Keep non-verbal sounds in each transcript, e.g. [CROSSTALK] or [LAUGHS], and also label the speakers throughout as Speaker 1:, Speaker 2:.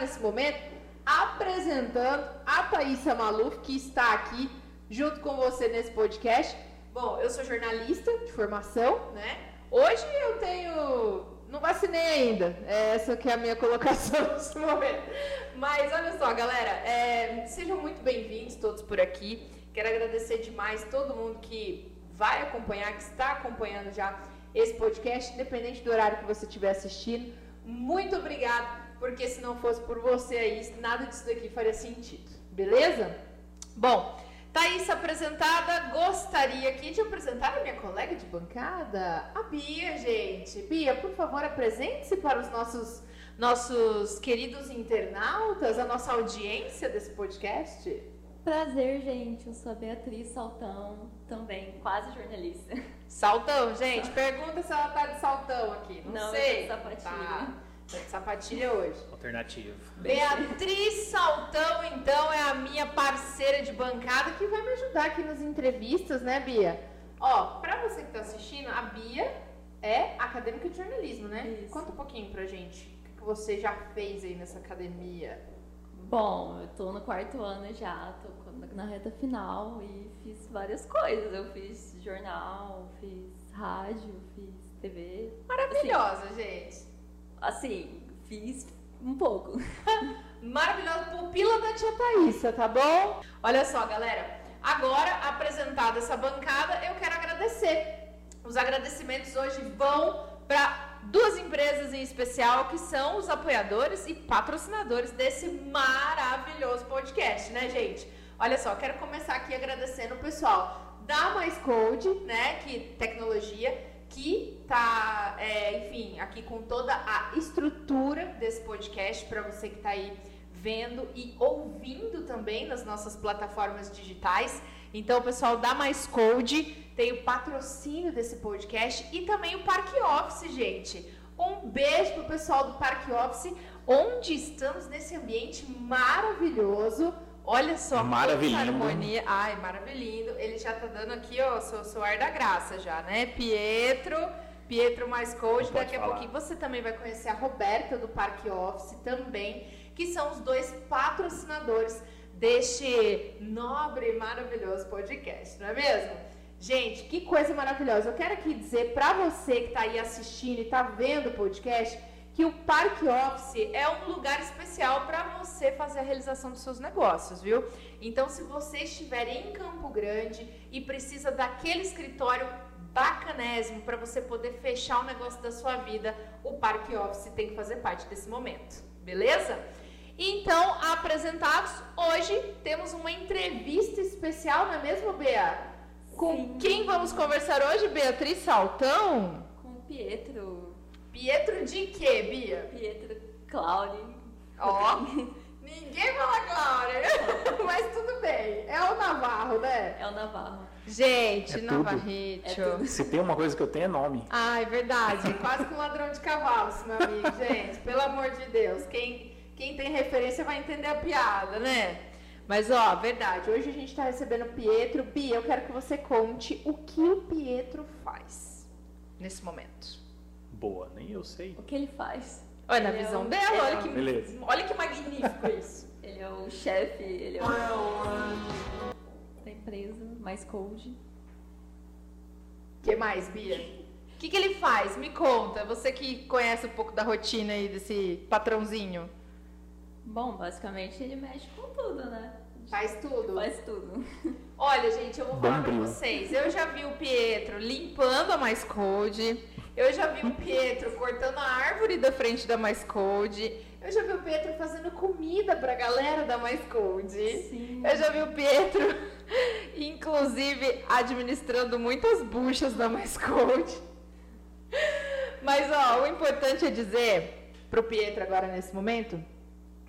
Speaker 1: nesse momento apresentando a Thaisa Maluf, que está aqui junto com você nesse podcast. Bom, eu sou jornalista de formação, né? Hoje eu tenho. Não vacinei ainda. É essa que é a minha colocação [LAUGHS] nesse momento. Mas olha só, galera, é... sejam muito bem-vindos todos por aqui. Quero agradecer demais todo mundo que vai acompanhar, que está acompanhando já esse podcast, independente do horário que você estiver assistindo. Muito obrigado, porque se não fosse por você aí, nada disso daqui faria sentido. Beleza? Bom, Thaís apresentada, gostaria aqui de apresentar a minha colega de bancada, a Bia, gente. Bia, por favor, apresente-se para os nossos, nossos queridos internautas, a nossa audiência desse podcast.
Speaker 2: Prazer, gente. Eu sou a Beatriz Saltão, também quase jornalista.
Speaker 1: Saltão, gente. Pergunta se ela tá de saltão aqui. Não,
Speaker 2: Não
Speaker 1: sei.
Speaker 2: eu tô de sapatilha.
Speaker 1: Tá. Tá de sapatilha hoje.
Speaker 3: Alternativo.
Speaker 1: Beatriz Saltão, então, é a minha parceira de bancada que vai me ajudar aqui nas entrevistas, né, Bia? Ó, pra você que tá assistindo, a Bia é acadêmica de jornalismo, né?
Speaker 2: Isso.
Speaker 1: Conta um pouquinho pra gente. O que que você já fez aí nessa academia?
Speaker 2: Bom, eu tô no quarto ano já, tô na reta final e fiz várias coisas. Eu fiz jornal, fiz rádio, fiz TV.
Speaker 1: Maravilhosa, gente.
Speaker 2: Assim, fiz um pouco. [LAUGHS]
Speaker 1: Maravilhosa pupila da tia Thaísa, tá bom? Olha só, galera. Agora, apresentada essa bancada, eu quero agradecer. Os agradecimentos hoje vão para duas empresas em especial que são os apoiadores e patrocinadores desse maravilhoso podcast, né, gente? Olha só, quero começar aqui agradecendo o pessoal da Mais Code, né, que tecnologia, que tá, é, enfim, aqui com toda a estrutura desse podcast para você que tá aí vendo e ouvindo também nas nossas plataformas digitais. Então, pessoal da Mais Code tem o patrocínio desse podcast e também o Parque Office, gente. Um beijo pro pessoal do Parque Office, onde estamos nesse ambiente maravilhoso. Olha só,
Speaker 3: Maravilhindo.
Speaker 1: quanta harmonia. Ai, maravilhindo. Ele já tá dando aqui, ó, seu, seu ar da graça já, né? Pietro, Pietro mais coach. Daqui a
Speaker 3: falar.
Speaker 1: pouquinho você também vai conhecer a Roberta do Parque Office também, que são os dois patrocinadores deste nobre e maravilhoso podcast, não é mesmo? Gente, que coisa maravilhosa. Eu quero aqui dizer para você que está aí assistindo e está vendo o podcast que o Parque Office é um lugar especial para você fazer a realização dos seus negócios, viu? Então, se você estiver em Campo Grande e precisa daquele escritório bacanésimo para você poder fechar o negócio da sua vida, o Parque Office tem que fazer parte desse momento, beleza? Então, apresentados, hoje temos uma entrevista especial, não é mesmo, Bea? Com
Speaker 2: Sim.
Speaker 1: quem vamos conversar hoje, Beatriz Saltão?
Speaker 2: Com o Pietro,
Speaker 1: Pietro de quê, Bia?
Speaker 2: Pietro Claudi.
Speaker 1: Ó, [LAUGHS] ninguém fala Glória, [LAUGHS] mas tudo bem. É o Navarro, né?
Speaker 2: É o Navarro.
Speaker 1: Gente,
Speaker 3: É.
Speaker 1: Navarrete.
Speaker 2: É.
Speaker 3: Se tem uma coisa que eu tenho é nome.
Speaker 1: Ah, é verdade. Quase que um ladrão de cavalos, meu amigo. Gente, pelo amor de Deus. Quem, quem tem referência vai entender a piada, né? Mas, ó, verdade. Hoje a gente tá recebendo o Pietro. Bia, eu quero que você conte o que o Pietro faz nesse momento.
Speaker 3: Boa, nem eu sei.
Speaker 2: O que ele faz?
Speaker 1: Olha, na
Speaker 2: Ele é
Speaker 1: visão
Speaker 2: o-
Speaker 1: dela,
Speaker 2: é
Speaker 1: olha que,
Speaker 3: Beleza.
Speaker 1: olha que magnífico isso. [LAUGHS]
Speaker 2: Ele é o chefe, ele é o da empresa, mais code.
Speaker 1: O que mais, Bia? O que, que ele faz? Me conta. Você que conhece um pouco da rotina aí desse patrãozinho.
Speaker 2: Bom, basicamente ele mexe com tudo, né?
Speaker 1: Faz tudo.
Speaker 2: Faz tudo.
Speaker 1: Olha, gente, eu vou falar pra
Speaker 3: Bombril.
Speaker 1: vocês. Eu já vi o Pietro limpando a Mais Code. Eu já vi o Pietro cortando a árvore da frente da Mais Code. Eu já vi o Pietro fazendo comida pra galera da Mais Code.
Speaker 2: Sim.
Speaker 1: Eu já vi o Pietro, [LAUGHS] inclusive, administrando muitas buchas da Mais Code. Mas, ó, o importante é dizer pro Pietro agora nesse momento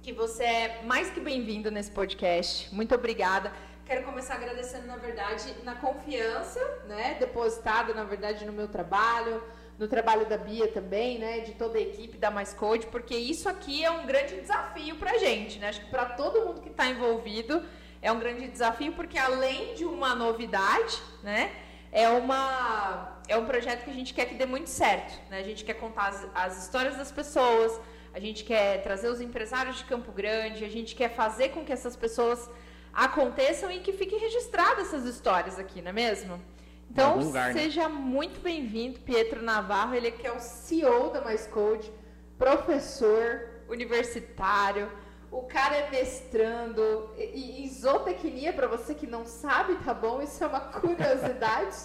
Speaker 1: que você é mais que bem-vindo nesse podcast. Muito obrigada. Quero começar agradecendo, na verdade, na confiança, né, depositada, na verdade, no meu trabalho, no trabalho da Bia também, né, de toda a equipe da Mais Code, porque isso aqui é um grande desafio pra gente, né? Acho que para todo mundo que está envolvido é um grande desafio, porque além de uma novidade, né, é uma é um projeto que a gente quer que dê muito certo. Né? A gente quer contar as, as histórias das pessoas, a gente quer trazer os empresários de Campo Grande, a gente quer fazer com que essas pessoas aconteçam e que fiquem registradas essas histórias aqui, não é mesmo? Então, lugar, né? seja né? muito bem-vindo, Pietro Navarro, ele que é o CEO da Mais Code, professor universitário, o cara é mestrando em zootecnia, para você que não sabe, tá bom? Isso é uma [LAUGHS] curiosidade.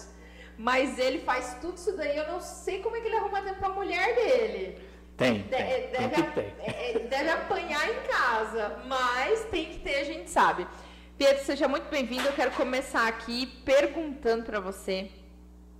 Speaker 1: Mas ele faz tudo isso daí, eu não sei como é que ele arruma tempo pra mulher dele.
Speaker 3: Tem, de, tem,
Speaker 1: deve,
Speaker 3: tem, tem.
Speaker 1: É, é, deve apanhar em casa, mas tem que ter, a gente sabe. Pedro, seja muito bem-vindo. Eu quero começar aqui perguntando para você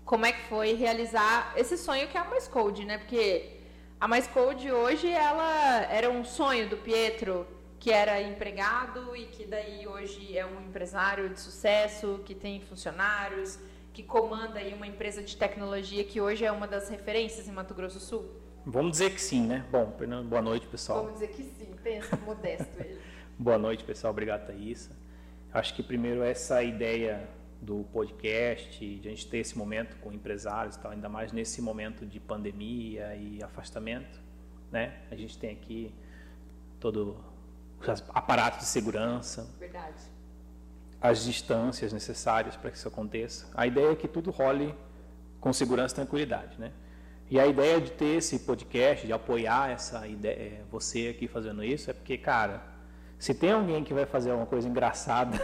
Speaker 1: como é que foi realizar esse sonho que é a Mais Code, né? Porque a Mais Code hoje ela era um sonho do Pietro, que era empregado e que daí hoje é um empresário de sucesso, que tem funcionários, que comanda aí uma empresa de tecnologia que hoje é uma das referências em Mato Grosso do Sul.
Speaker 3: Vamos dizer que sim, né? Bom, boa noite, pessoal.
Speaker 1: Vamos dizer que sim, pensa modesto ele. [LAUGHS]
Speaker 3: boa noite, pessoal. Obrigado, Thaisa. Acho que primeiro essa ideia do podcast, de a gente ter esse momento com empresários e tal, ainda mais nesse momento de pandemia e afastamento, né? A gente tem aqui todo o aparato de segurança.
Speaker 1: Verdade.
Speaker 3: As distâncias necessárias para que isso aconteça. A ideia é que tudo role com segurança e tranquilidade, né? E a ideia de ter esse podcast, de apoiar essa ideia, você aqui fazendo isso, é porque, cara, se tem alguém que vai fazer uma coisa engraçada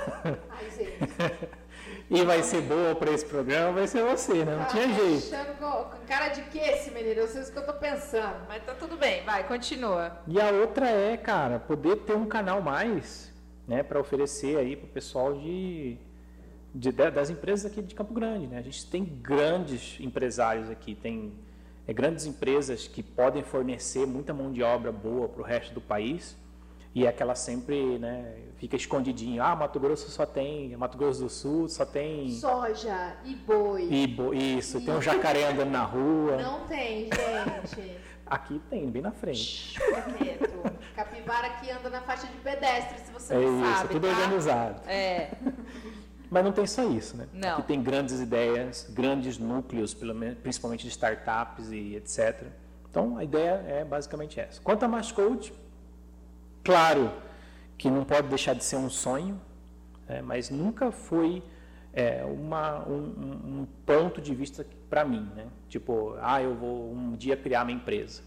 Speaker 3: [LAUGHS] e vai ser boa para esse programa, vai ser você, né? Não tá tinha jeito.
Speaker 1: Com cara de que esse menino? Eu sei o que eu tô pensando, mas tá tudo bem, vai, continua.
Speaker 3: E a outra é, cara, poder ter um canal mais, né, para oferecer aí pro pessoal de, de, das empresas aqui de Campo Grande, né? A gente tem grandes empresários aqui, tem é, grandes empresas que podem fornecer muita mão de obra boa para o resto do país e é aquela sempre, né, fica escondidinho. Ah, Mato Grosso só tem, Mato Grosso do Sul só tem
Speaker 1: soja e boi.
Speaker 3: E isso, e... tem um jacaré andando na rua.
Speaker 1: Não tem, gente. [LAUGHS]
Speaker 3: Aqui tem, bem na frente.
Speaker 1: Quieto. Capivara aqui anda na faixa de pedestre, se você é não
Speaker 3: isso,
Speaker 1: sabe.
Speaker 3: É tudo
Speaker 1: tá?
Speaker 3: organizado.
Speaker 1: É.
Speaker 3: Mas não tem só isso, né?
Speaker 1: Não.
Speaker 3: Aqui tem grandes ideias, grandes núcleos, pelo menos, principalmente de startups e etc. Então a ideia é basicamente essa. Quanto a Mais Code, Claro que não pode deixar de ser um sonho, é, mas nunca foi é, uma, um, um, ponto de vista para mim, né? Tipo, ah, eu vou um dia criar minha empresa.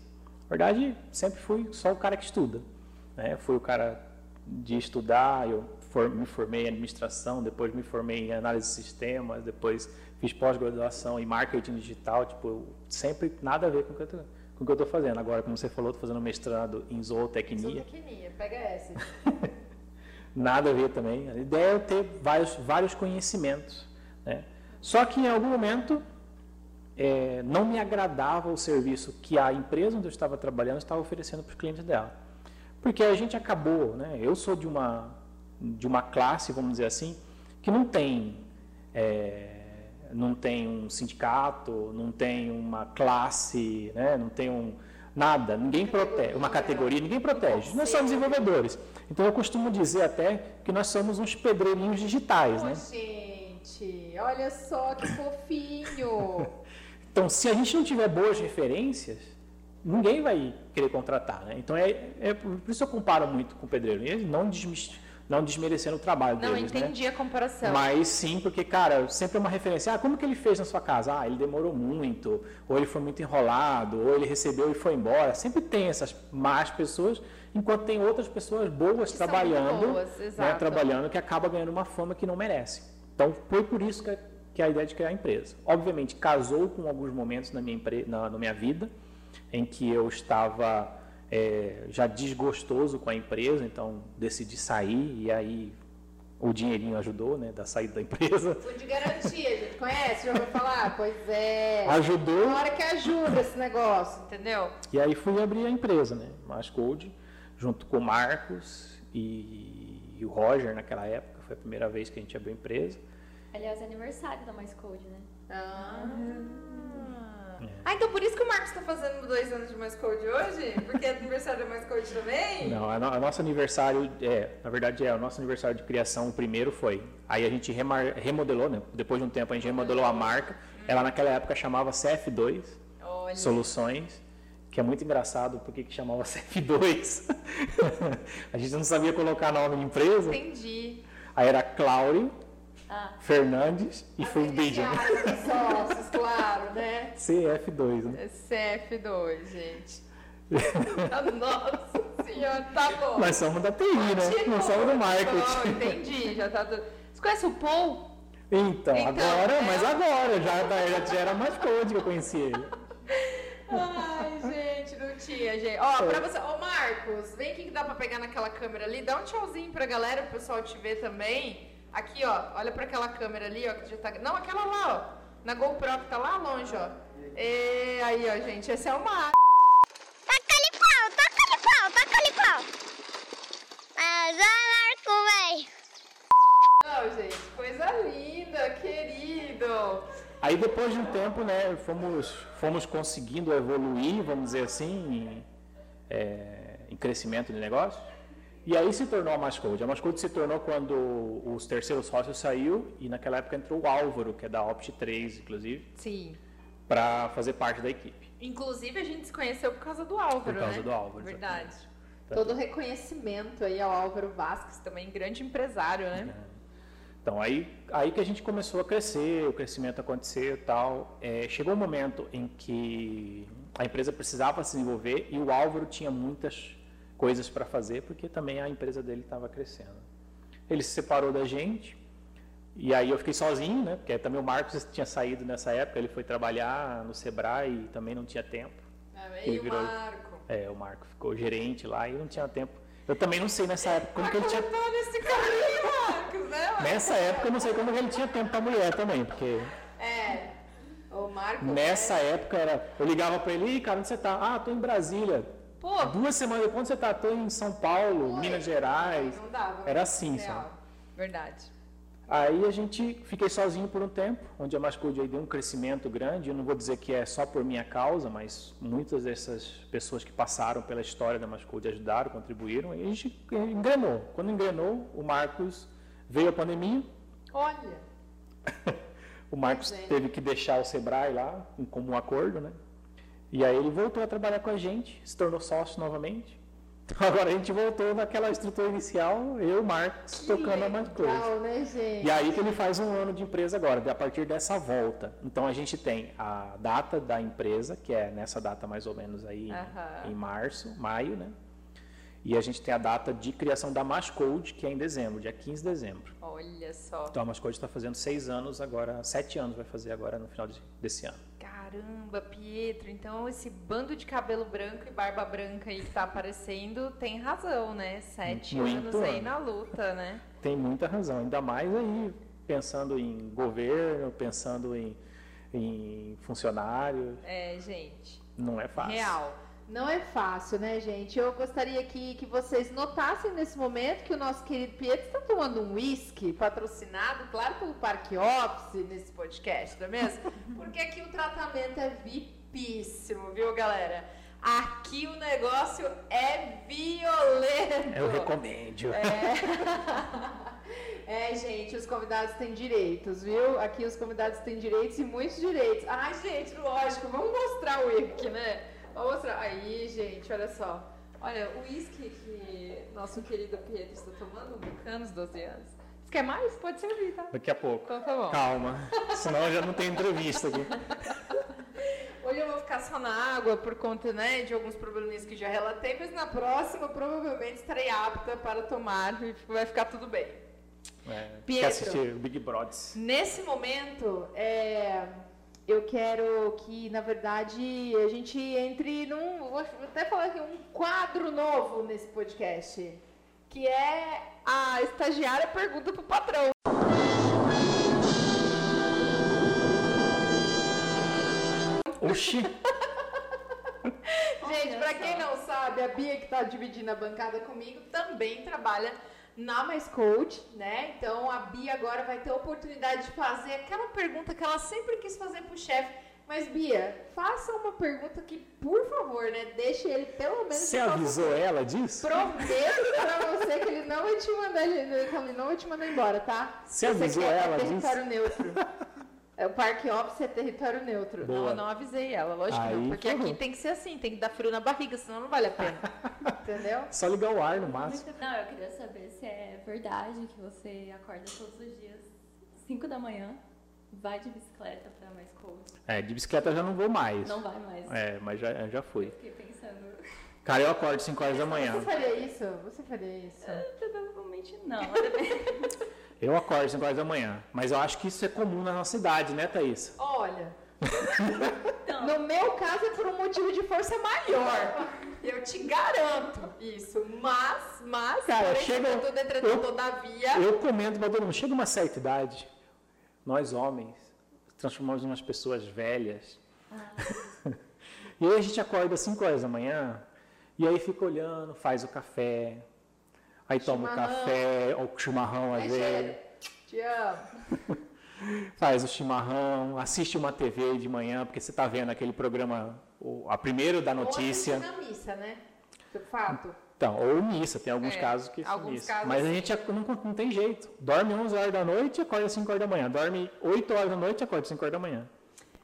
Speaker 3: Na verdade, sempre fui só o cara que estuda. Né? Fui o cara de estudar, eu for, me formei em administração, depois me formei em análise de sistemas, depois fiz pós-graduação em marketing digital, tipo, sempre nada a ver com o que eu com o que eu estou fazendo. Agora, como você falou, estou fazendo mestrado em zootecnia.
Speaker 1: Zootecnia, pega essa. [LAUGHS]
Speaker 3: Nada a ver também. A ideia é ter vários, vários conhecimentos. Né? Só que em algum momento é, não me agradava o serviço que a empresa onde eu estava trabalhando estava oferecendo para os clientes dela. Porque a gente acabou, né? eu sou de uma, de uma classe, vamos dizer assim, que não tem é, não tem um sindicato, não tem uma classe, né? não tem um nada, ninguém protege, uma categoria, ninguém protege. Nós somos desenvolvedores. Então eu costumo dizer até que nós somos uns pedreirinhos digitais,
Speaker 1: oh,
Speaker 3: né?
Speaker 1: Gente, olha só que fofinho. [LAUGHS]
Speaker 3: então, se a gente não tiver boas referências, ninguém vai querer contratar, né? Então é, é por isso eu comparo muito com o pedreiro. Ele não desmistifica não desmerecendo o trabalho
Speaker 1: não,
Speaker 3: deles,
Speaker 1: Não, entendi
Speaker 3: né?
Speaker 1: a comparação.
Speaker 3: Mas sim, porque, cara, sempre é uma referência. Ah, como que ele fez na sua casa? Ah, ele demorou muito, ou ele foi muito enrolado, ou ele recebeu e foi embora. Sempre tem essas más pessoas, enquanto tem outras pessoas boas que trabalhando,
Speaker 1: boas,
Speaker 3: né, trabalhando, que acaba ganhando uma fama que não merece. Então, foi por isso que, que a ideia de criar a empresa. Obviamente, casou com alguns momentos na minha, empre... na, na minha vida, em que eu estava é, já desgostoso com a empresa, então decidi sair e aí o dinheirinho ajudou, né, da saída da empresa.
Speaker 1: Fundo de garantia, a gente conhece, já ouviu falar? Pois é.
Speaker 3: Ajudou.
Speaker 1: Na hora que ajuda esse negócio, entendeu?
Speaker 3: E aí fui abrir a empresa, né, Mais Code, junto com o Marcos e, e, o Roger naquela época, foi a primeira vez que a gente abriu a empresa.
Speaker 2: Aliás, é aniversário da Mais Code, né?
Speaker 1: Ah. É. Ah, então por isso que o Marcos está fazendo dois anos de Mais Code hoje? Porque é aniversário da Mais Code também?
Speaker 3: Não, a, no, a nosso aniversário, é, na verdade é, o nosso aniversário de criação, o primeiro foi. Aí a gente remar, remodelou, né? Depois de um tempo a gente remodelou a marca Ela naquela época chamava CF2
Speaker 1: Olha.
Speaker 3: Soluções, que é muito engraçado porque que chamava CF2. [LAUGHS] a gente não sabia colocar nome de empresa.
Speaker 1: Entendi.
Speaker 3: Aí era Cláudio
Speaker 2: Ah,
Speaker 3: Fernandes e
Speaker 1: dos sócios, claro, né?
Speaker 3: CF2, né?
Speaker 1: CF2, gente. Nossa senhora, tá bom.
Speaker 3: Nós somos da TI, né? Não somos do
Speaker 1: Bom,
Speaker 3: marketing.
Speaker 1: entendi, já tá tudo. Você conhece o Paul?
Speaker 3: Então,
Speaker 1: Então,
Speaker 3: agora,
Speaker 1: é.
Speaker 3: mas agora, já, já era mais code que eu conhecia ele.
Speaker 1: Ai, gente, não tinha, gente. Ó, pra você. Ô, Marcos, vem aqui que dá pra pegar naquela câmera ali. Dá um tchauzinho pra galera, pro pessoal te ver também. Aqui, ó. Olha pra aquela câmera ali, ó, que já tá. Não, aquela lá, ó. Na GoPro que tá lá longe, ó. E aí, ó, gente. Esse é o.
Speaker 4: Taca-lhe pau, taca-lhe pau, taca-lhe pau. Ah, já marco, véi.
Speaker 1: Não, gente, coisa linda, querido.
Speaker 3: Aí depois de um tempo, né, fomos, fomos conseguindo evoluir, vamos dizer assim, em, é, em crescimento de negócio. E aí se tornou a Mascode. A Mascode se tornou quando os terceiros sócios saiu e naquela época entrou o Álvaro, que é da Opt 3, inclusive,
Speaker 1: Sim.
Speaker 3: para fazer parte da equipe.
Speaker 1: Inclusive, a gente se conheceu por causa do Álvaro,
Speaker 3: Por causa
Speaker 1: né?
Speaker 3: do Álvaro,
Speaker 1: Verdade.
Speaker 3: exatamente.
Speaker 1: Todo reconhecimento aí ao Álvaro Vasques, também grande empresário, né?
Speaker 3: Então aí, aí que a gente começou a crescer, o crescimento acontecer e tal. É, chegou um momento em que a empresa precisava se desenvolver e o Álvaro tinha muitas coisas para fazer porque também a empresa dele estava crescendo. Ele se separou da gente e aí eu fiquei sozinho, né? Porque também o Marcos tinha saído nessa época, ele foi trabalhar no Sebrae e também não tinha tempo.
Speaker 1: É,
Speaker 3: Ele
Speaker 1: e o
Speaker 3: virou-
Speaker 1: Marco.
Speaker 3: É, o Marco ficou gerente lá e não tinha tempo. Eu também não sei nessa época como que ele tinha
Speaker 1: Tá nesse caminho, Marcos, né? Marcos?
Speaker 3: Nessa época eu não sei como que ele tinha tempo para mulher também, porque
Speaker 1: É. O Marco.
Speaker 3: nessa época era, eu ligava para ele, "Ih, cara, onde você tá? Ah, tô em Brasília.
Speaker 1: Pô,
Speaker 3: Duas semanas depois, você? Tô em São Paulo. Minas Gerais.
Speaker 1: não dava.
Speaker 3: Era assim,
Speaker 1: Real.
Speaker 3: sabe?
Speaker 1: Verdade.
Speaker 3: Aí a gente fiquei sozinho por um tempo, onde a Mascode aí deu um crescimento grande. Eu não vou dizer que é só por minha causa, mas muitas dessas pessoas que passaram pela história da Mascode ajudaram, contribuíram e a gente engrenou. Quando engrenou, o Marcos veio a pandemia,
Speaker 1: Olha. [LAUGHS]
Speaker 3: O Marcos
Speaker 1: é.
Speaker 3: teve que deixar o Sebrae lá, em comum acordo, né? E aí ele voltou a trabalhar com a gente, se tornou sócio novamente. Então agora a gente voltou naquela estrutura inicial, eu e o Marcos tocando a mais coisa.
Speaker 1: Legal, né, gente?
Speaker 3: E aí que ele faz um ano de empresa agora, a partir dessa volta. Então a gente tem a data da empresa, que é nessa data mais ou menos aí
Speaker 1: Aham.
Speaker 3: em março, maio, né? E a gente tem a data de criação da Mascode, que é em dezembro, dia 15 de dezembro.
Speaker 1: Olha só.
Speaker 3: Então a Mascode está fazendo seis anos agora, sete anos vai fazer agora no final de- desse ano.
Speaker 1: Caramba, Pietro, então esse bando de cabelo branco e barba branca aí que tá aparecendo tem razão, né? Sete
Speaker 3: Muito
Speaker 1: anos aí na luta, né?
Speaker 3: Tem muita razão, ainda mais aí pensando em governo, pensando em, em funcionário,
Speaker 1: É, gente.
Speaker 3: não é fácil.
Speaker 1: Real. Não é fácil, né, gente? Eu gostaria que, que vocês notassem nesse momento que o nosso querido Pietro está tomando um whisky patrocinado, claro, pelo Parque Office nesse podcast, não é mesmo? [LAUGHS] Porque aqui o tratamento é vipíssimo, viu, galera? Aqui o negócio é violento.
Speaker 3: Eu recomendo. [LAUGHS]
Speaker 1: É, gente, os convidados têm direitos, viu? Aqui os convidados têm direitos e muitos direitos. Ai, gente, lógico, vamos mostrar o whisky, né? Mostrar. Aí, gente, olha só. Olha, o whisky que nosso querido Pietro está tomando, Bucanos 12 anos. Você quer mais? Pode servir, tá?
Speaker 3: Daqui a pouco.
Speaker 1: Então tá bom.
Speaker 3: Calma, senão já não tem entrevista aqui. [LAUGHS]
Speaker 1: Hoje eu vou ficar só na água por conta, né, de alguns probleminhas que já relatei, mas na próxima provavelmente estarei apta para tomar e vai ficar tudo bem.
Speaker 3: É,
Speaker 1: Pietro.
Speaker 3: quer assistir o Big Brothers.
Speaker 1: Nesse momento, é, eu quero que, na verdade, a gente entre num. Vou até falar aqui, um quadro novo nesse podcast. Que é a estagiária pergunta pro patrão.
Speaker 3: Oxi! [LAUGHS]
Speaker 1: Gente,
Speaker 2: só.
Speaker 1: quem não sabe, a Bia que tá dividindo a bancada comigo também trabalha na Mais Coach, né? Então a Bia agora vai ter a oportunidade de fazer aquela pergunta que ela sempre quis fazer pro chefe. Mas, Bia, faça uma pergunta que, por favor, né? Deixe ele pelo menos.
Speaker 3: Você avisou ela disso?
Speaker 1: Prometo [LAUGHS] pra você que ele não vai te mandar, ele não vai te mandar embora, tá?
Speaker 3: Você avisou
Speaker 1: é
Speaker 3: ela
Speaker 1: território neutro. É, o Parque Office é território neutro.
Speaker 3: Boa.
Speaker 1: Não, eu não avisei ela, lógico que
Speaker 3: Aí
Speaker 1: não. Porque aqui tem que ser assim, tem que dar frio na barriga, senão não vale a pena. [LAUGHS] Entendeu?
Speaker 3: Só ligar o ar no máximo.
Speaker 2: Não, eu queria saber se é verdade que você acorda todos os dias 5 da manhã, vai de bicicleta pra mais coach.
Speaker 3: É, de bicicleta eu já não vou mais.
Speaker 2: Não vai mais.
Speaker 3: É, mas já, já fui.
Speaker 2: Fiquei pensando.
Speaker 3: Cara, eu acordo 5 horas da manhã.
Speaker 1: Você faria isso? Você faria isso?
Speaker 2: Provavelmente não.
Speaker 3: Eu acordo 5 horas da manhã. Mas eu acho que isso é comum na nossa cidade, né, Thaís?
Speaker 1: Olha,
Speaker 2: Não.
Speaker 1: no meu caso é por um motivo de força maior. Eu te garanto isso. Mas, mas,
Speaker 3: Cara,
Speaker 1: porém,
Speaker 3: chega-
Speaker 1: contudo, entretanto,
Speaker 3: eu-
Speaker 1: todavia.
Speaker 3: Eu comento pra todo mundo. Chega uma certa idade, nós homens transformamos em umas pessoas velhas. [LAUGHS] e aí a gente acorda 5 horas da manhã e aí fica olhando, faz o café, aí toma o café, ou o chimarrão às
Speaker 1: Ai,
Speaker 3: vezes.
Speaker 1: Te amo. [LAUGHS]
Speaker 3: faz o chimarrão, assiste uma TV de manhã, porque você está vendo aquele programa, a primeiro da notícia.
Speaker 1: Ou na missa, né? De fato.
Speaker 3: Então, ou missa, tem alguns
Speaker 1: É,
Speaker 3: casos que são
Speaker 1: alguns
Speaker 3: missa.
Speaker 1: casos
Speaker 3: Mas a
Speaker 1: sim.
Speaker 3: gente não, não tem jeito. Dorme 11 horas da noite e acorda 5 horas da manhã. Dorme 8 horas da noite e acorda 5 horas da manhã.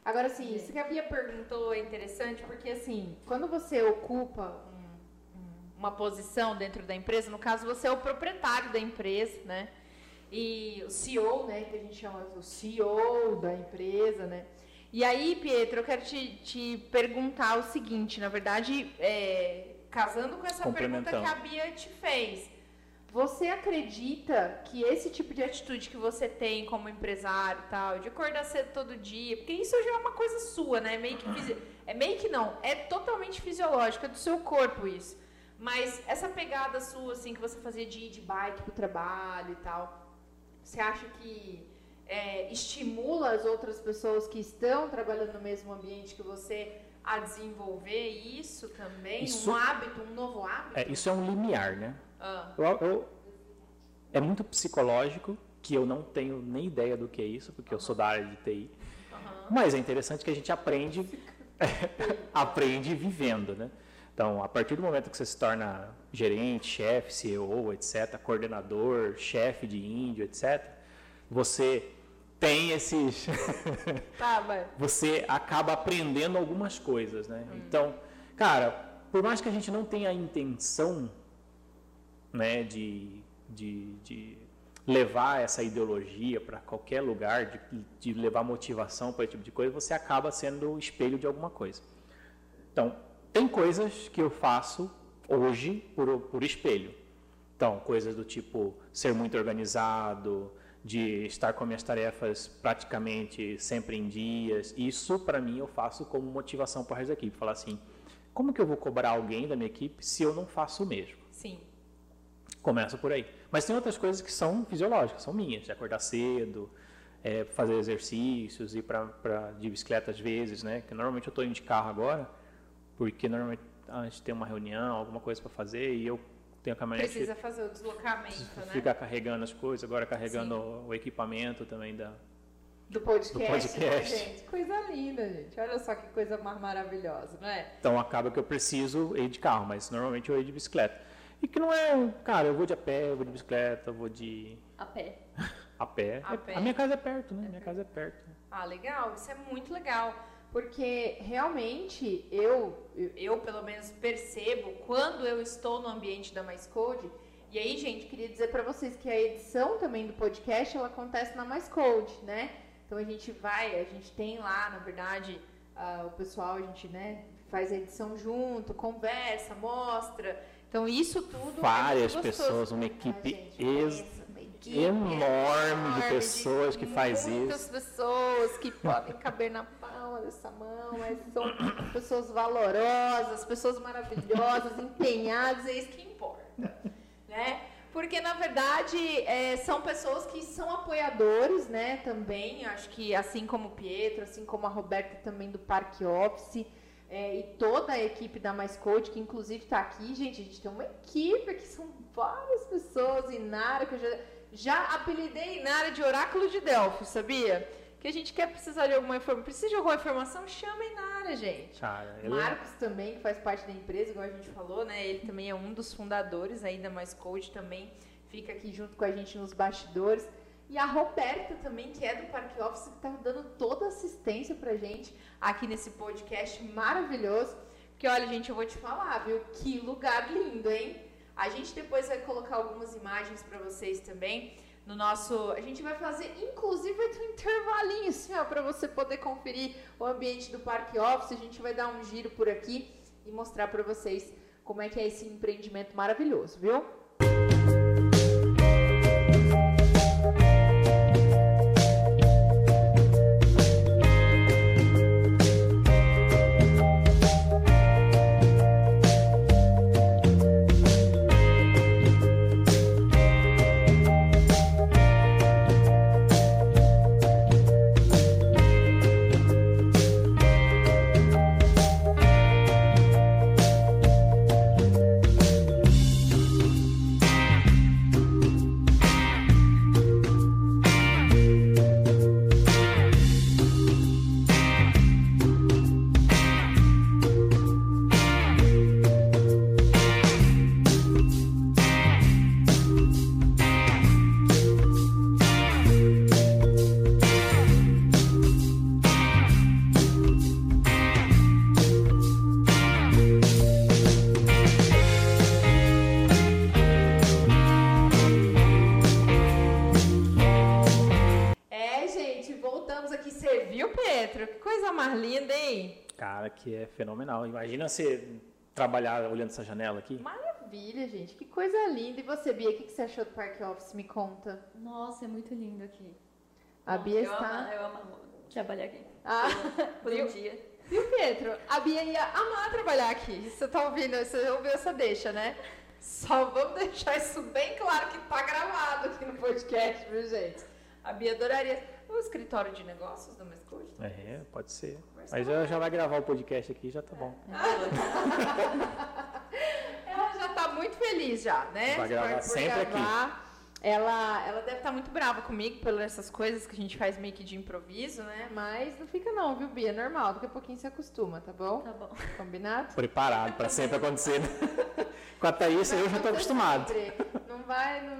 Speaker 1: Agora, assim, isso que a Bia perguntou é interessante, porque, assim, quando você ocupa um- uma posição dentro da empresa, no caso, você é o proprietário da empresa, né? E o CEO, né, que a gente chama o CEO da empresa, né? E aí, Pietro, eu quero te, te perguntar o seguinte, na verdade, é, casando com essa pergunta que a Bia te fez, você acredita que esse tipo de atitude que você tem como empresário e tal, de acordar cedo todo dia, porque isso já é uma coisa sua, né? Meio que. É meio que não, é totalmente fisiológico, é do seu corpo isso. Mas essa pegada sua, assim, que você fazia de ir de bike pro trabalho e tal, você acha que é, estimula as outras pessoas que estão trabalhando no mesmo ambiente que você a desenvolver isso também?
Speaker 3: Isso-
Speaker 1: Um hábito, um novo hábito?
Speaker 3: É, isso é um limiar, né?
Speaker 1: Ah,
Speaker 3: Eu- eu- é muito psicológico, que eu não tenho nem ideia do que é isso, porque eu sou da área de TI.
Speaker 1: aham.
Speaker 3: Mas é interessante que a gente aprende, [LAUGHS] [LAUGHS] aprende vivendo, né? Então, a partir do momento que você se torna gerente, chefe, CEO, etc., coordenador, chefe de índio, etc., você tem esses. [LAUGHS]
Speaker 1: Tá, vai.
Speaker 3: você acaba aprendendo algumas coisas, né? Então, cara, por mais que a gente não tenha a intenção, né, de, de, de levar essa ideologia para qualquer lugar, de, de levar motivação para esse tipo de coisa, você acaba sendo o espelho de alguma coisa. Então, tem coisas que eu faço hoje por, por espelho. Então, coisas do tipo ser muito organizado, de estar com minhas tarefas praticamente sempre em dias. Isso, para mim, eu faço como motivação para a resto da equipe. Falar assim, como que eu vou cobrar alguém da minha equipe se eu não faço o mesmo?
Speaker 1: Sim.
Speaker 3: Começa por aí. Mas tem outras coisas que são fisiológicas, são minhas. De acordar cedo, é, fazer exercícios, ir para de bicicleta às vezes, né? Que normalmente eu estou indo de carro agora, porque normalmente a gente tem uma reunião, alguma coisa para fazer e eu tenho a caminhonete
Speaker 1: Precisa fazer o deslocamento, né?
Speaker 3: ficar carregando as coisas, agora carregando o equipamento também da.
Speaker 1: Do podcast,
Speaker 3: Do podcast.
Speaker 1: né, gente? Coisa linda, gente. Olha só que coisa mais maravilhosa, não é?
Speaker 3: Então acaba que eu preciso ir de carro, mas normalmente eu ia de bicicleta. E que não é, cara, eu vou de a pé, eu vou de bicicleta, eu vou de
Speaker 2: A pé. [LAUGHS]
Speaker 3: a pé.
Speaker 1: A pé.
Speaker 3: A minha casa é perto, né? Minha casa é perto.
Speaker 1: Ah, legal. Isso é muito legal. Porque realmente eu, eu, pelo menos percebo quando eu estou no ambiente da Mais Code. E aí, gente, queria dizer para vocês que a edição também do podcast ela acontece na Mais Code, né? Então a gente vai, a gente tem lá, na verdade, ah, o pessoal, a gente, né, faz a edição junto, conversa, mostra. Então isso tudo é
Speaker 3: Várias
Speaker 1: gostoso.
Speaker 3: pessoas, uma
Speaker 1: Ah,
Speaker 3: equipe
Speaker 1: gente,
Speaker 3: ex-
Speaker 1: equipe
Speaker 3: enorme de pessoas que faz
Speaker 1: muitas
Speaker 3: isso.
Speaker 1: pessoas que podem caber na dessa mão, mas são pessoas valorosas, pessoas maravilhosas, empenhadas, é isso que importa, né? Porque na verdade é, são pessoas que são apoiadores, né? Também, acho que assim como o Pietro, assim como a Roberta também do Parque Office. é, e toda a equipe da Mais Code, que inclusive está aqui, gente, a gente tem uma equipe aqui, são várias pessoas, Inara, que eu já, já apelidei Inara de Oráculo de Delfos, sabia? Que a gente quer precisar de alguma informação, precisa de alguma informação, chama a Inara, gente.
Speaker 3: Cara, ele-
Speaker 1: Marcos também, que faz parte da empresa, igual a gente falou, né? Ele também é um dos fundadores aí da Mais Code, também fica aqui junto com a gente nos bastidores. E a Roberta também, que é do Parque Office, que tá dando toda a assistência pra gente aqui nesse podcast maravilhoso. Porque olha, gente, eu vou te falar, viu? Que lugar lindo, hein? A gente depois vai colocar algumas imagens pra vocês também no nosso. A gente vai fazer, inclusive, um intervalinho assim, ó, pra você poder conferir o ambiente do Parque Office. A gente vai dar um giro por aqui e mostrar pra vocês como é que é esse empreendimento maravilhoso, viu? É,
Speaker 3: Cara, que é fenomenal. Imagina você trabalhar olhando essa janela aqui.
Speaker 1: Maravilha, gente. Que coisa linda. E você, Bia, o que que você achou do Parque Office? Me conta.
Speaker 2: Nossa, é muito lindo aqui.
Speaker 1: A Bia
Speaker 2: eu
Speaker 1: está.
Speaker 2: Amo, eu amo trabalhar aqui.
Speaker 1: Ah,
Speaker 2: Por [LAUGHS]
Speaker 1: viu?
Speaker 2: um dia.
Speaker 1: Viu, Pedro? A Bia ia amar trabalhar aqui. Você tá ouvindo? Você ouviu essa deixa, né? Só vamos deixar isso bem claro que tá gravado aqui no podcast, viu, gente? A Bia adoraria. O escritório de negócios da Mescode?
Speaker 3: É, pode ser. Mas já, já vai gravar o podcast aqui, já tá bom. [LAUGHS]
Speaker 1: Ela já tá muito feliz já, né?
Speaker 3: Vai gravar
Speaker 1: Por
Speaker 3: sempre aqui.
Speaker 1: gravar. Ela, ela deve estar muito brava comigo pelas essas coisas que a gente faz meio que de improviso, né? Mas não fica não, viu, Bia? É normal, daqui a pouquinho se acostuma, tá bom?
Speaker 2: Tá bom.
Speaker 1: Combinado?
Speaker 3: Preparado para sempre acontecer. né? [LAUGHS] Com a Thaís, eu já tô acostumado.
Speaker 1: Sempre. Não vai, não,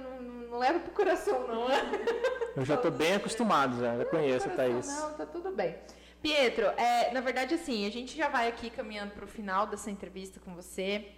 Speaker 1: não, não leva pro coração, não, né? [LAUGHS]
Speaker 3: Eu já tô bem acostumado, já, já conheço
Speaker 1: Coração
Speaker 3: Thaís.
Speaker 1: Não, tá tudo bem. Pietro, é, na verdade, assim, a gente já vai aqui caminhando para o final dessa entrevista com você.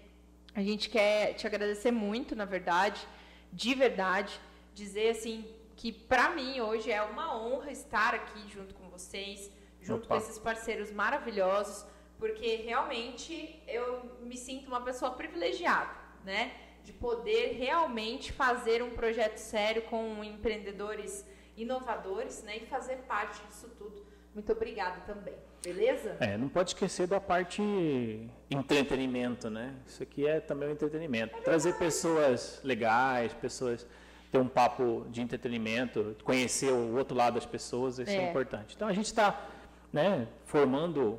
Speaker 1: A gente quer te agradecer muito, na verdade, de verdade, dizer assim que para mim hoje é uma honra estar aqui junto com vocês, junto
Speaker 3: Opa.
Speaker 1: com esses parceiros maravilhosos, porque realmente eu me sinto uma pessoa privilegiada, né? De poder realmente fazer um projeto sério com empreendedores inovadores, né? E fazer parte disso tudo. Muito obrigada também, beleza?
Speaker 3: É, não pode esquecer da parte entretenimento, né? Isso aqui é também um entretenimento. Trazer pessoas legais, pessoas ter um papo de entretenimento, conhecer o outro lado das pessoas, isso é,
Speaker 1: É.
Speaker 3: importante. Então a gente está, né, formando,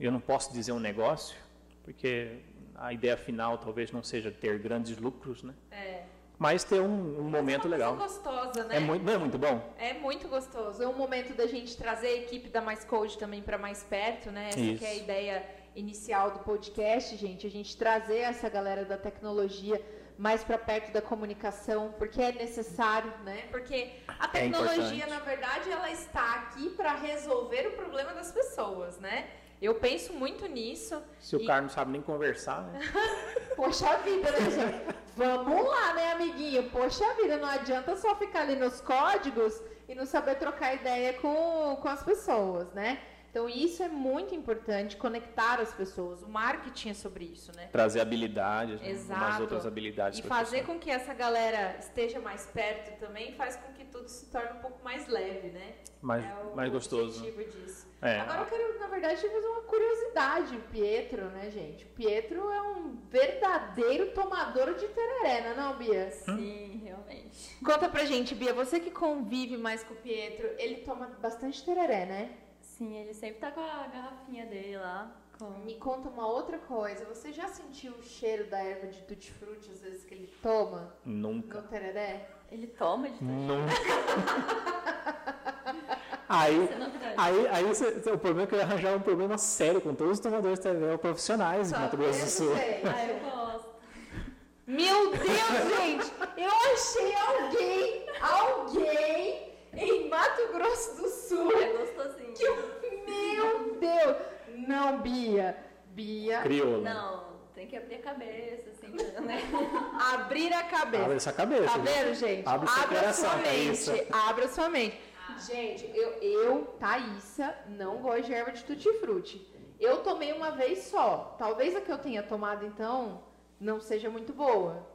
Speaker 3: eu não posso dizer um negócio, porque a ideia final talvez não seja ter grandes lucros, né?
Speaker 1: É.
Speaker 3: Mas ter um, um momento
Speaker 1: Mas é
Speaker 3: legal.
Speaker 1: uma coisa gostosa, né?
Speaker 3: É muito, não é muito bom?
Speaker 1: É muito gostoso. É um momento da gente trazer a equipe da Mais Code também para mais perto, né? Essa
Speaker 3: Isso.
Speaker 1: que é a ideia inicial do podcast, gente. A gente trazer essa galera da tecnologia mais para perto da comunicação, porque é necessário, né? Porque a tecnologia,
Speaker 3: importante.
Speaker 1: na verdade, ela está aqui para resolver o problema das pessoas, né? Eu penso muito nisso.
Speaker 3: Se o
Speaker 1: E-
Speaker 3: cara não sabe nem conversar, né? [LAUGHS]
Speaker 1: Poxa vida, né, gente? Vamos lá, né, amiguinho? Poxa vida, não adianta só ficar ali nos códigos e não saber trocar ideia com, com as pessoas, né? Então, isso é muito importante, conectar as pessoas. O marketing é sobre isso, né?
Speaker 3: trazer habilidades, né?
Speaker 1: Exato.
Speaker 3: umas outras habilidades.
Speaker 1: E fazer
Speaker 3: pessoa.
Speaker 1: com que essa galera esteja mais perto também faz com que tudo se torne um pouco mais leve, né?
Speaker 3: mais,
Speaker 1: é o
Speaker 3: mais gostoso.
Speaker 1: objetivo disso.
Speaker 3: É.
Speaker 1: Agora eu quero, na verdade, te fazer uma curiosidade, o Pietro, né, gente? O Pietro é um verdadeiro tomador de tereré, não é não, Bia?
Speaker 2: Sim, realmente.
Speaker 1: Conta pra gente, Bia, você que convive mais com o Pietro, ele toma bastante tereré, né?
Speaker 2: Sim, ele sempre tá com a garrafinha dele lá. Com...
Speaker 1: Me conta uma outra coisa, você já sentiu o cheiro da erva de tutti-frutti às vezes que ele toma
Speaker 3: Nunca.
Speaker 1: no tereré?
Speaker 2: Ele toma de tudo.
Speaker 3: Nunca. [LAUGHS] aí,
Speaker 2: Isso é novidade.
Speaker 3: aí, aí você- o problema é que eu ia arranjar um problema sério com todos os tomadores de TV profissionais em Mato Grosso do Sul.
Speaker 2: Ah, eu gosto.
Speaker 1: Meu Deus, gente! Eu achei alguém, alguém Mato Grosso do Sul.
Speaker 2: É gostosinho.
Speaker 1: Meu Deus! Não, Bia. Bia,
Speaker 3: Crioula.
Speaker 2: Não, tem que abrir a cabeça, assim, né? [LAUGHS]
Speaker 1: abrir a cabeça.
Speaker 3: Abre essa cabeça.
Speaker 1: Tá
Speaker 3: viu?
Speaker 1: vendo, gente?
Speaker 3: Abre
Speaker 1: Abra
Speaker 3: coração,
Speaker 1: sua mente. Abra sua mente. Gente, eu, eu, Thaísa, não gosto de erva de tutti-frutti. Eu tomei uma vez só. Talvez a que eu tenha tomado, então, não seja muito boa.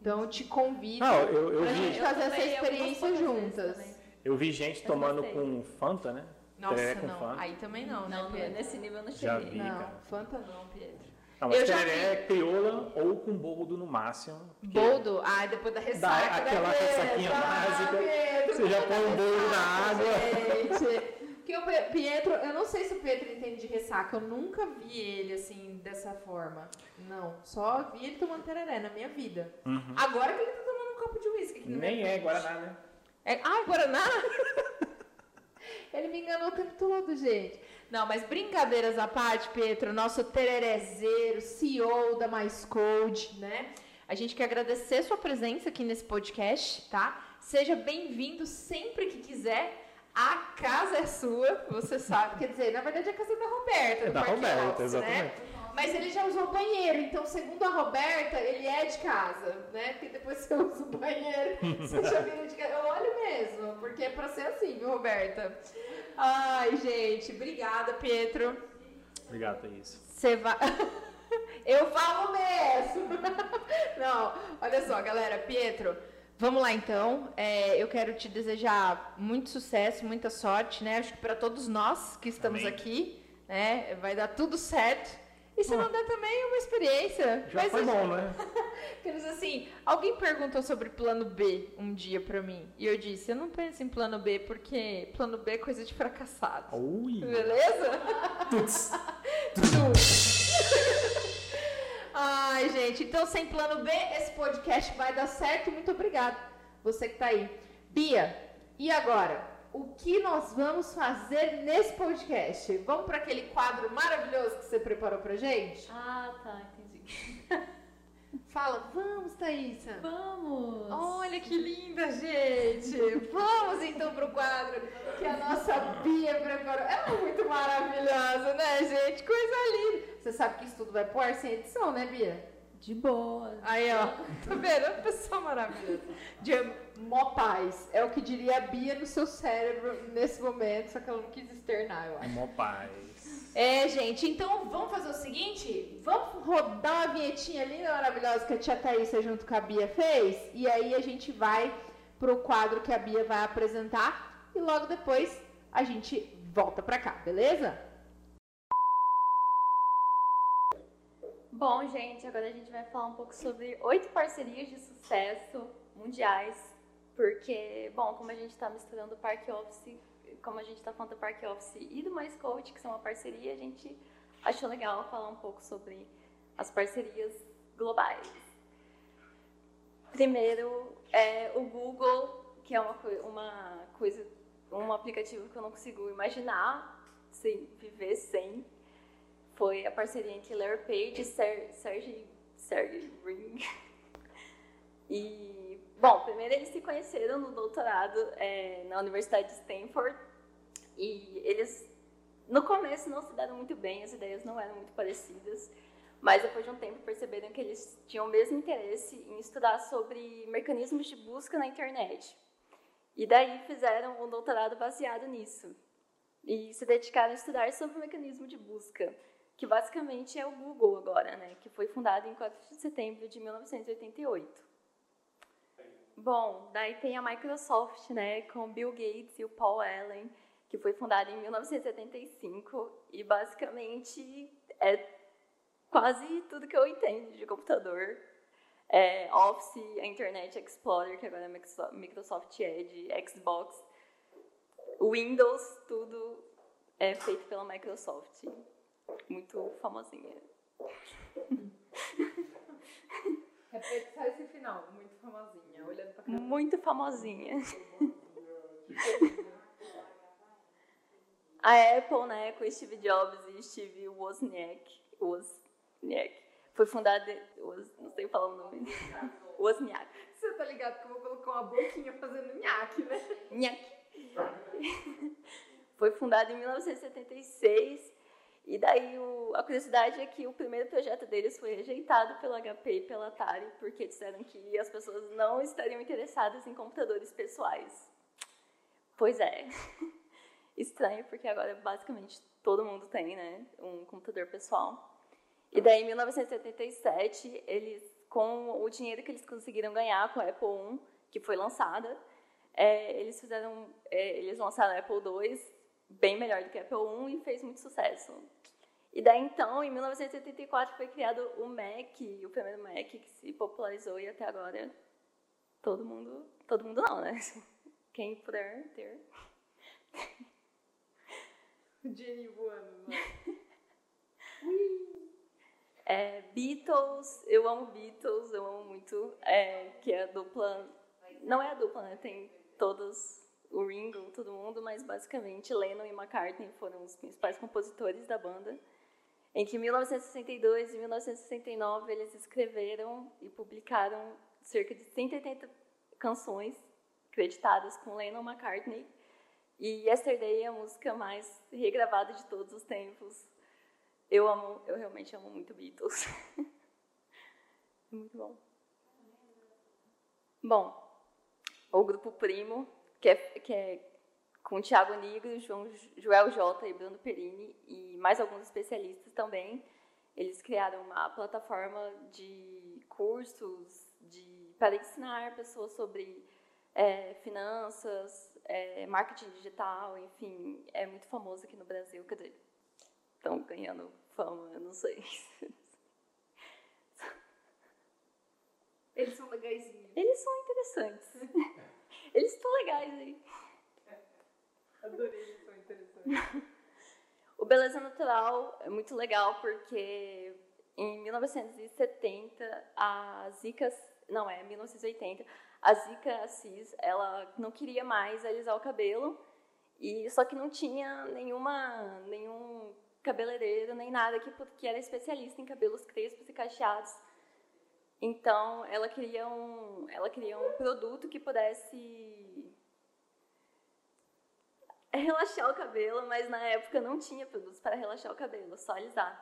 Speaker 1: Então, eu te convido
Speaker 3: Não, eu, eu
Speaker 1: pra
Speaker 3: vi,
Speaker 1: gente fazer essa experiência juntas.
Speaker 2: também.
Speaker 3: eu vi gente
Speaker 2: Eu
Speaker 3: tomando
Speaker 2: gostei.
Speaker 3: com Fanta, né?
Speaker 1: Nossa,
Speaker 3: Tereré com
Speaker 1: não.
Speaker 3: Fanta.
Speaker 1: Aí também não, né,
Speaker 2: Não, não,
Speaker 1: Pedro?
Speaker 2: nesse nível eu não
Speaker 3: Já
Speaker 2: cheguei.
Speaker 3: vi.
Speaker 1: Não,
Speaker 3: cara.
Speaker 1: Fanta não, Pedro.
Speaker 3: Não, mas
Speaker 1: Eu
Speaker 3: tereré é crioula ou com boldo no máximo. porque
Speaker 1: Boldo? Ai, depois da ressaca.
Speaker 3: Dá aquela
Speaker 1: Pedro?
Speaker 3: ressaquinha
Speaker 1: Ah,
Speaker 3: básica,
Speaker 1: Pedro,
Speaker 3: você já põe um
Speaker 1: da
Speaker 3: boldo na água.
Speaker 1: Gente. [LAUGHS] Porque o Pietro, eu não sei se o Pietro entende de ressaca, eu nunca vi ele assim, dessa forma. Não, só vi ele tomando tereré na minha vida. Agora que ele tá tomando um copo de uísque aqui
Speaker 3: Uhum. Nem é Guaraná, né?
Speaker 1: é, ah, Guaraná? [LAUGHS] Ele me enganou o tempo todo, gente. Não, mas brincadeiras à parte, Pedro, nosso tererezeiro, CEO da Mais Code, né? A gente quer agradecer sua presença aqui nesse podcast, tá? Seja bem-vindo sempre que quiser. A casa é sua, você sabe. Quer dizer, na verdade a casa é da Roberta.
Speaker 3: É da Roberta,
Speaker 1: Office,
Speaker 3: exatamente.
Speaker 1: Né? Mas ele já usou o banheiro, então, segundo a Roberta, ele é de casa, né? Porque depois você usa o banheiro, [LAUGHS] você já vira de casa. Eu olho mesmo, porque é pra ser assim, viu, Roberta? Ai, gente, obrigada, Pietro.
Speaker 3: Obrigado, Thaís.
Speaker 1: Você vai. [LAUGHS] Eu falo mesmo! [LAUGHS] Não, olha só, galera, Pietro, vamos lá então. É, eu quero te desejar muito sucesso, muita sorte, né? Acho que para todos nós que estamos
Speaker 3: Amém.
Speaker 1: aqui, né? Vai dar tudo certo. E se não der também, uma experiência.
Speaker 3: Já
Speaker 1: Mas
Speaker 3: foi bom, né? [LAUGHS]
Speaker 1: Quer assim, alguém perguntou sobre plano B um dia pra mim. E eu disse, eu não penso em plano B porque plano B é coisa de fracassado.
Speaker 3: Ui.
Speaker 1: Beleza?
Speaker 3: Tuts. [LAUGHS]
Speaker 1: Ai, gente, então sem plano B, esse podcast vai dar certo. Muito obrigada, você que tá aí. Bia, e agora? O que nós vamos fazer nesse podcast? Vamos para aquele quadro maravilhoso que você preparou pra gente?
Speaker 2: Ah, tá, entendi. [LAUGHS]
Speaker 1: Fala, vamos, Thaísa.
Speaker 2: Vamos!
Speaker 1: Olha que linda, gente! [LAUGHS] Vamos então pro quadro que a nossa Bia preparou. Ela é muito maravilhosa, né, gente? Coisa linda. Você sabe que isso tudo vai pôr sem edição, né, Bia?
Speaker 2: De boa.
Speaker 1: Aí, ó, [LAUGHS] tá vendo? Uma pessoa maravilhosa. De mó paz. É o que diria a Bia no seu cérebro nesse momento, só que ela não quis externar, eu acho.
Speaker 3: Mó paz.
Speaker 1: É, gente, então vamos fazer o seguinte? Vamos rodar uma vinhetinha linda, maravilhosa que a tia Thaísa junto com a Bia fez. E aí a gente vai pro quadro que a Bia vai apresentar. E logo depois a gente volta pra cá, beleza?
Speaker 2: Bom, gente, agora a gente vai falar um pouco sobre oito parcerias de sucesso mundiais. Porque, bom, como a gente está misturando o Park Office, como a gente está falando do Park Office e do Mais Coach, que são uma parceria, a gente achou legal falar um pouco sobre as parcerias globais. Primeiro, é o Google, que é uma, uma coisa, um aplicativo que eu não consigo imaginar sem viver sem. Foi a parceria entre Larry Page e Ser, Sergey Brin. E, bom, primeiro eles se conheceram no doutorado é, na Universidade de Stanford. E eles, no começo, não se deram muito bem, as ideias não eram muito parecidas. Mas depois de um tempo perceberam que eles tinham o mesmo interesse em estudar sobre mecanismos de busca na internet. E daí fizeram um doutorado baseado nisso. E se dedicaram a estudar sobre o mecanismo de busca, que basicamente é o Google agora, né? Que foi fundado em 4 de setembro de 1988. Bom, daí tem a Microsoft, né? Com Bill Gates e o Paul Allen, que foi fundada em 1975 e basicamente é quase tudo que eu entendo de computador. É, Office, Internet Explorer, que agora é Microso- Microsoft Edge, Xbox, Windows, tudo é feito pela Microsoft. Muito famosinha.
Speaker 1: Repete só esse final, muito famosinha, olhando pra
Speaker 2: Muito famosinha. [LAUGHS] A Apple, né, com Steve Jobs e Steve Wozniak, Wozniak foi fundada, Woz- não sei falar o nome, [LAUGHS] Wozniak.
Speaker 1: Você tá ligado que eu vou colocar uma boquinha fazendo nhaque, né?
Speaker 2: Nhaque. [LAUGHS] Foi fundado em 1976 e daí o, a curiosidade é que o primeiro projeto deles foi rejeitado pela HP e pela Atari porque disseram que as pessoas não estariam interessadas em computadores pessoais. Pois é. [LAUGHS] Estranho porque agora basicamente todo mundo tem, né, um computador pessoal. E daí em 1977, eles com o dinheiro que eles conseguiram ganhar com a Apple I, que foi lançada, é, eles fizeram, é, eles lançaram a Apple II bem melhor do que a Apple I e fez muito sucesso. E daí então, em 1984 foi criado o Mac, o primeiro Mac que se popularizou e até agora todo mundo, todo mundo não, né? [LAUGHS] Quem puder ter.
Speaker 1: Jenny voando, [LAUGHS]
Speaker 2: É, Beatles, eu amo Beatles, eu amo muito, é, que é a dupla, não é a dupla, né, tem todos, o Ringo, todo mundo, mas basicamente Lennon e McCartney foram os principais compositores da banda, em 1962 e 1969 eles escreveram e publicaram cerca de 180 canções creditadas com Lennon McCartney, e Yesterday é a música mais regravada de todos os tempos, eu amo, eu realmente amo muito Beatles. [LAUGHS] muito bom. Bom, o grupo Primo, que é, que é com Tiago Nigro, João, Joel Jota e Bruno Perini, e mais alguns especialistas também. Eles criaram uma plataforma de cursos de, para ensinar pessoas sobre é, finanças, é, marketing digital, enfim, é muito famoso aqui no Brasil. Quer dizer, estão ganhando fama, eu não sei.
Speaker 1: Eles são legaisinhos.
Speaker 2: Eles são interessantes. [LAUGHS] Eles estão legais aí.
Speaker 1: Adorei, eles são interessantes. [LAUGHS]
Speaker 2: O Beleza Natural é muito legal porque em 1970 a Zika, não é, 1980, a Zika Assis, ela não queria mais alisar o cabelo e só que não tinha nenhuma nenhum cabeleireiro nem nada que, que era especialista em cabelos crespos e cacheados. Então, ela queria um, ela queria um produto que pudesse relaxar o cabelo, mas na época não tinha produtos para relaxar o cabelo, só alisar.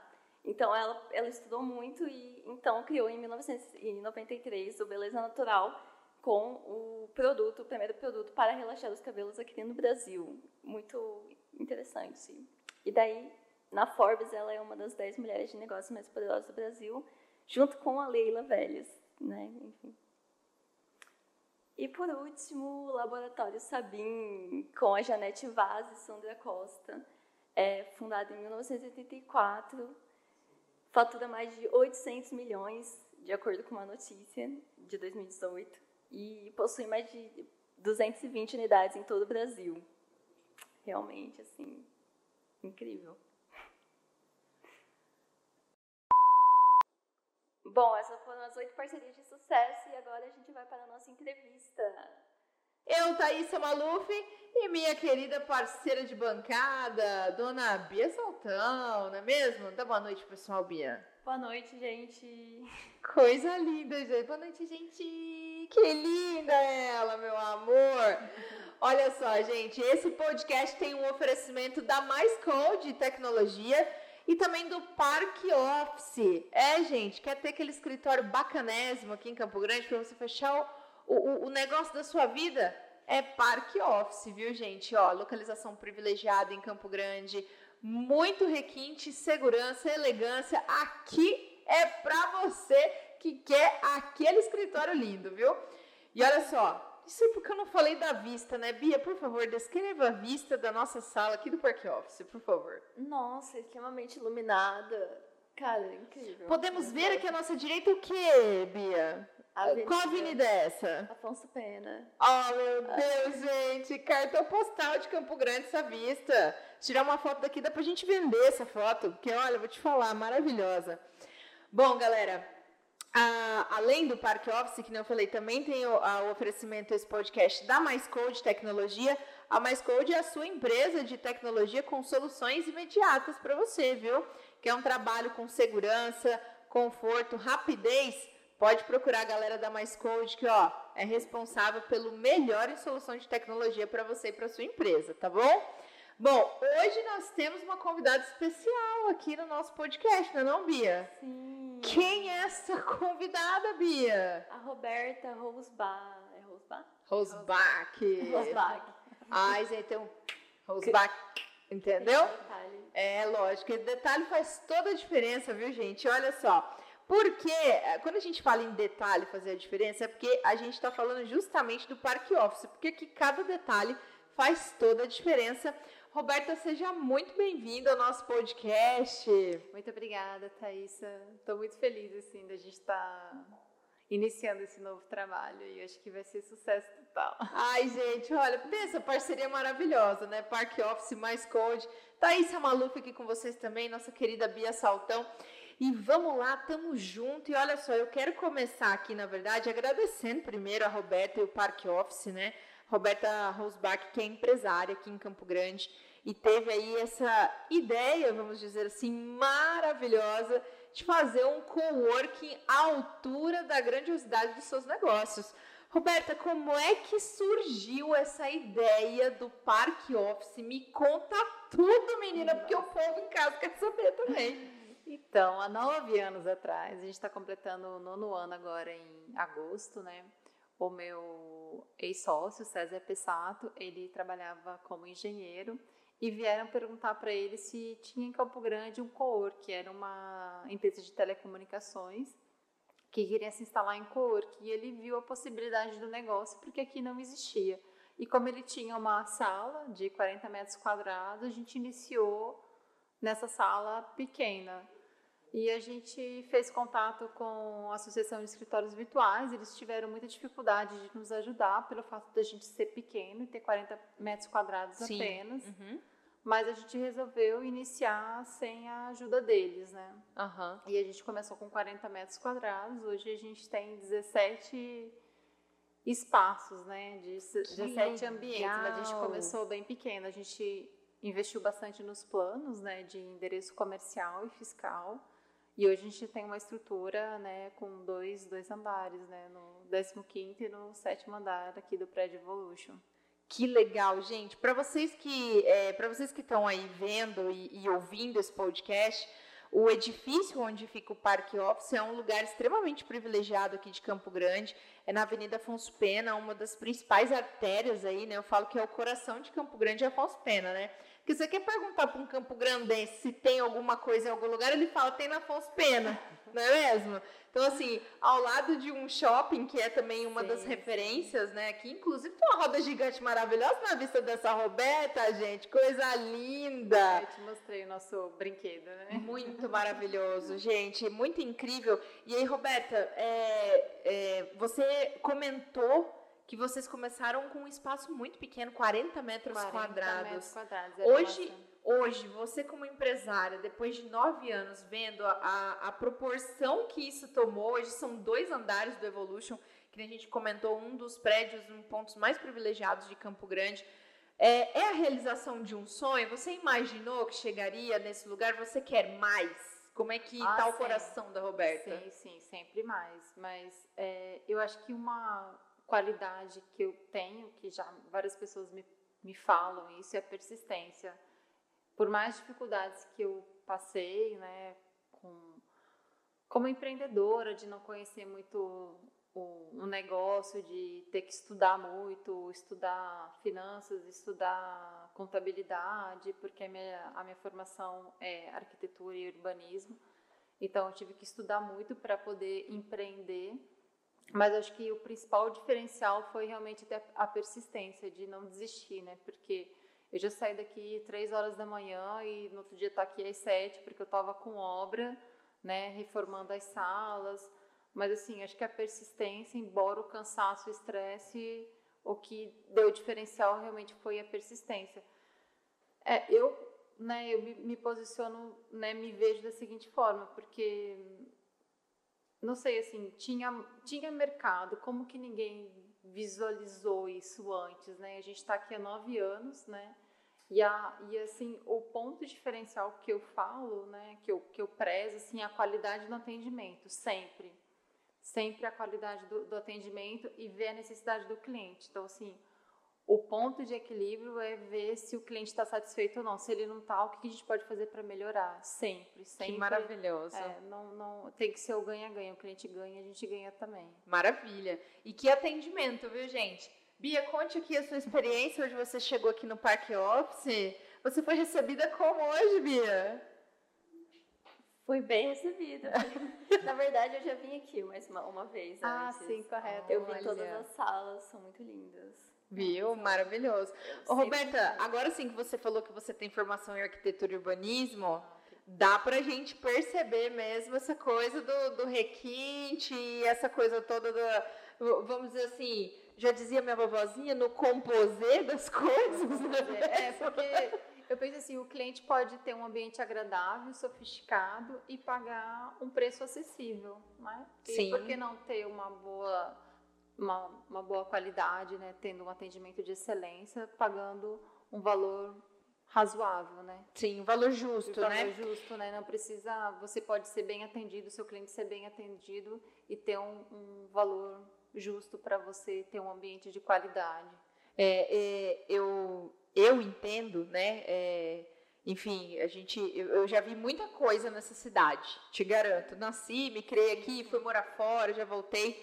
Speaker 2: Então, ela, ela estudou muito e então criou em 1993 o Beleza Natural com o produto, o primeiro produto para relaxar os cabelos aqui no Brasil. Muito interessante. E daí na Forbes, ela é uma das 10 mulheres de negócios mais poderosas do Brasil, junto com a Leila Vélez, né? Enfim. E por último, o Laboratório Sabin, com a Janete Vaz e Sandra Costa, é fundado em 1984, fatura mais de 800 milhões, de acordo com uma notícia de 2018, e possui mais de 220 unidades em todo o Brasil. Realmente, assim, incrível. Bom, essas foram as oito parcerias de sucesso e agora a gente vai para a nossa entrevista.
Speaker 1: Eu, Thaísa Maluf, e minha querida parceira de bancada, dona Bia Saltão, não é mesmo? Dá boa noite, pessoal, Bia.
Speaker 2: Boa noite, gente.
Speaker 1: Coisa linda, gente. Boa noite, gente. Que linda ela, meu amor. [LAUGHS] Olha só, gente, esse podcast tem um oferecimento da Mais Code Tecnologia e também do Parque Office. É, gente, quer ter aquele escritório bacanésimo aqui em Campo Grande para você fechar o, o, o, negócio da sua vida? É Parque Office, viu, gente? Ó, localização privilegiada em Campo Grande, muito requinte, segurança, elegância. Aqui é para você que quer aquele escritório lindo, viu? E olha só, isso é porque eu não falei da vista, né? Bia, por favor, descreva a vista da nossa sala aqui do Parque Office, por favor.
Speaker 2: Nossa, extremamente iluminada. Cara, incrível.
Speaker 1: Podemos ver aqui à nossa direita o que, Bia?
Speaker 2: Avenida.
Speaker 1: Qual avenida é essa?
Speaker 2: Afonso Pena.
Speaker 1: Oh, meu Deus, gente. Cartão postal de Campo Grande essa vista. Tirar uma foto daqui, dá pra gente vender essa foto. Porque, olha, vou te falar, maravilhosa. Bom, galera, ah, além do Parque Office, que eu falei, também tem o, a, o oferecimento esse podcast da Mais Code Tecnologia. A Mais Code é a sua empresa de tecnologia com soluções imediatas para você, viu? Que é um trabalho com segurança, conforto, rapidez Pode procurar a galera da Mais Code, que ó, é responsável pelo melhor em solução de tecnologia para você e para sua empresa, tá bom? Bom, hoje nós temos uma convidada especial aqui no nosso podcast, não é não, Bia?
Speaker 2: Sim.
Speaker 1: Quem é essa convidada, Bia?
Speaker 2: A Roberta Rosbach. É Rosbach?
Speaker 1: Rosbach.
Speaker 2: Rosbach.
Speaker 1: Ai, gente, então, Rosbach, entendeu?
Speaker 2: Detalhe.
Speaker 1: É, lógico, esse detalhe faz toda a diferença, viu, gente? Olha só. Porque eh, quando a gente fala em detalhe fazer a diferença, é porque a gente está falando justamente do Parque Office, porque aqui cada detalhe faz toda a diferença. Roberta, seja muito bem-vinda ao nosso podcast.
Speaker 5: Muito obrigada, Thaisa. Estou muito feliz assim da gente estar iniciando esse novo trabalho e acho que vai ser sucesso total.
Speaker 1: Ai, gente, olha, pensa, parceria maravilhosa, né? Park Office mais Code. Thaisa Maluf aqui com vocês também, nossa querida Bia Saltão. E vamos lá, tamo junto. E olha só, eu quero começar aqui, na verdade, agradecendo primeiro a Roberta e o Park Office, né? Roberta Rosbach, que é empresária aqui em Campo Grande e teve aí essa ideia, vamos dizer assim, maravilhosa de fazer um coworking à altura da grandiosidade dos seus negócios. Roberta, como é que surgiu essa ideia do Parque Office? Me conta tudo, menina, porque o povo em casa quer saber também.
Speaker 5: Então, há nove anos atrás, a gente está completando o nono ano agora em agosto, né? O meu ex-sócio, César Pessato, ele trabalhava como engenheiro e vieram perguntar para ele se tinha em Campo Grande um Coor, que era uma empresa de telecomunicações que queria se instalar em Cowork e ele viu a possibilidade do negócio porque aqui não existia. E como ele tinha uma sala de 40 metros quadrados, a gente iniciou nessa sala pequena. E a gente fez contato com a Associação de Escritórios Virtuais, eles tiveram muita dificuldade de nos ajudar pelo fato da gente ser pequeno e ter 40 metros quadrados
Speaker 1: Sim.
Speaker 5: apenas.
Speaker 1: Uhum.
Speaker 5: Mas a gente resolveu iniciar sem a ajuda deles, né?
Speaker 1: Aham.
Speaker 5: E a gente começou com 40 metros quadrados, hoje a gente tem 17 espaços, né? De 17 ambientes. A gente
Speaker 1: legal!
Speaker 5: começou bem pequeno, a gente investiu bastante nos planos, né? De endereço comercial e fiscal. E hoje a gente tem uma estrutura, né? Com dois, dois andares, né? No 15º e no sétimo andar aqui do prédio Evolution.
Speaker 1: Que legal, gente. Para vocês que é, para vocês que estão aí vendo e, e ouvindo esse podcast, o edifício onde fica o Parque Office é um lugar extremamente privilegiado aqui de Campo Grande. É na Avenida Afonso Pena, uma das principais artérias aí, né? Eu falo que é o coração de Campo Grande é Afonso Pena, né? Porque você quer perguntar para um Campo Grandense se tem alguma coisa em algum lugar, ele fala tem na Afonso Pena, [LAUGHS] não é mesmo? Então, assim, ao lado de um shopping, que é também uma
Speaker 5: Sim,
Speaker 1: das referências, né? Aqui, inclusive, tem uma roda gigante maravilhosa na vista dessa Roberta, gente. Coisa linda!
Speaker 5: Eu te mostrei o nosso brinquedo, né?
Speaker 1: Muito maravilhoso, gente, muito incrível. E aí, Roberta, é, é, você comentou que vocês começaram com um espaço muito pequeno, 40 metros
Speaker 5: 40
Speaker 1: quadrados.
Speaker 5: metros quadrados. é
Speaker 1: Hoje, hoje, você como empresária, depois de nove anos, vendo a, a, proporção que isso tomou, hoje são dois andares do Evolution, que a gente comentou, um dos prédios, um pontos mais privilegiados de Campo Grande. É, é a realização de um sonho? Você imaginou que chegaria nesse lugar? Você quer mais? Como é que
Speaker 5: Ah,
Speaker 1: tá o
Speaker 5: sim.
Speaker 1: coração da Roberta?
Speaker 5: Sim, sim, sempre mais. Mas é, eu acho que uma qualidade que eu tenho, que já várias pessoas me, me falam isso, é persistência. Por mais dificuldades que eu passei, né, com, como empreendedora, de não conhecer muito o, o negócio, de ter que estudar muito, estudar finanças, estudar contabilidade, porque a minha, a minha formação é arquitetura e urbanismo. Então, eu tive que estudar muito para poder empreender. Mas acho que o principal diferencial foi realmente a persistência de não desistir, né? Porque eu já saí daqui três horas da manhã e no outro dia estar aqui às sete, porque eu estava com obra, né? Reformando as salas. Mas assim, acho que a persistência, embora o cansaço, o estresse, o que deu diferencial realmente foi a persistência. É, eu, né, eu me, me posiciono, né, me vejo da seguinte forma, porque não sei assim, tinha tinha mercado, como que ninguém visualizou isso antes, né? A gente está aqui há nove anos, né? E, a, e assim, o ponto diferencial que eu falo, né, que eu, que eu prezo, assim, é a qualidade do atendimento, sempre. sempre a qualidade do, do atendimento e ver a necessidade do cliente. Então, assim, o ponto de equilíbrio é ver se o cliente está satisfeito ou não. Se ele não está, o que a gente pode fazer para melhorar? Sempre, sempre.
Speaker 1: Que maravilhoso.
Speaker 5: É, não, não, tem que ser o ganha-ganha. O cliente ganha, a gente ganha também.
Speaker 1: Maravilha. E que atendimento, viu, gente? Bia, conte aqui a sua experiência. Hoje você chegou aqui no Parque Office. Você foi recebida como hoje, Bia?
Speaker 2: Fui bem recebida. [LAUGHS] Na verdade, eu já vim aqui mais uma, uma vez
Speaker 5: Ah,
Speaker 2: antes.
Speaker 5: sim, correto.
Speaker 2: Eu vi
Speaker 1: Olha.
Speaker 2: todas as salas, são muito lindas.
Speaker 1: Viu? Maravilhoso. Ô, Roberta, agora sim que você falou que você tem formação em arquitetura e urbanismo, dá pra gente perceber mesmo essa coisa do, do requinte, e essa coisa toda da, vamos dizer assim, já dizia minha vovozinha, no composer das [LAUGHS] coisas, né?
Speaker 5: É, porque eu penso assim, o cliente pode ter um ambiente agradável, sofisticado e pagar um preço acessível, né? E
Speaker 1: Sim.
Speaker 5: por que não ter uma boa, uma, uma boa qualidade, né? Tendo um atendimento de excelência, pagando um valor razoável, né?
Speaker 1: Sim, um valor
Speaker 5: Um
Speaker 1: justo,
Speaker 5: valor
Speaker 1: né?
Speaker 5: justo, né? Não precisa, você pode ser bem atendido, seu cliente ser bem atendido e ter um, um valor justo para você ter um ambiente de qualidade.
Speaker 1: É, é, eu, eu entendo, né? é, enfim, a gente, eu, eu já vi muita coisa nessa cidade, te garanto. Nasci, me criei aqui, fui morar fora, já voltei.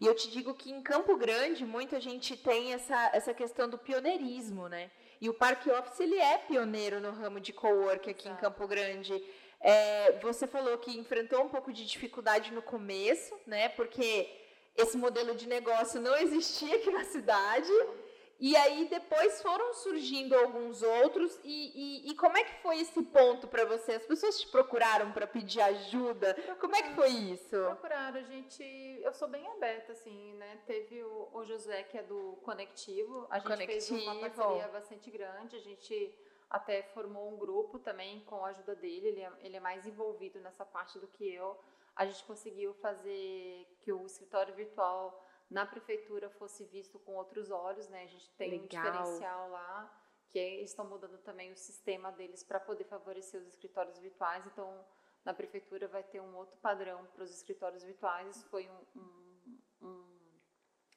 Speaker 1: E eu te digo que em Campo Grande muita gente tem essa, essa questão do pioneirismo, né? E o Parque Office ele é pioneiro no ramo de cowork aqui em
Speaker 5: Exato.
Speaker 1: Campo Grande. É, você falou que enfrentou um pouco de dificuldade no começo, né? Porque esse modelo de negócio não existia aqui na cidade. E aí depois foram surgindo alguns outros. E, e, e como é que foi esse ponto para você? As pessoas te procuraram para pedir ajuda? Como é que foi isso?
Speaker 5: Procuraram, a gente. Eu sou bem aberta, assim, né? Teve o, o Josué, que é do Conectivo. A gente fez uma
Speaker 1: Conectivo.
Speaker 5: parceria bastante grande. A gente até formou um grupo também com a ajuda dele. Ele é, ele é mais envolvido nessa parte do que eu. A gente conseguiu fazer que o escritório virtual na prefeitura fosse visto com outros olhos, né? A gente tem um
Speaker 1: Legal.
Speaker 5: diferencial lá, que é- estão mudando também o sistema deles para poder favorecer os escritórios virtuais. Então, na prefeitura vai ter um outro padrão para os escritórios virtuais. Isso foi um, um- um-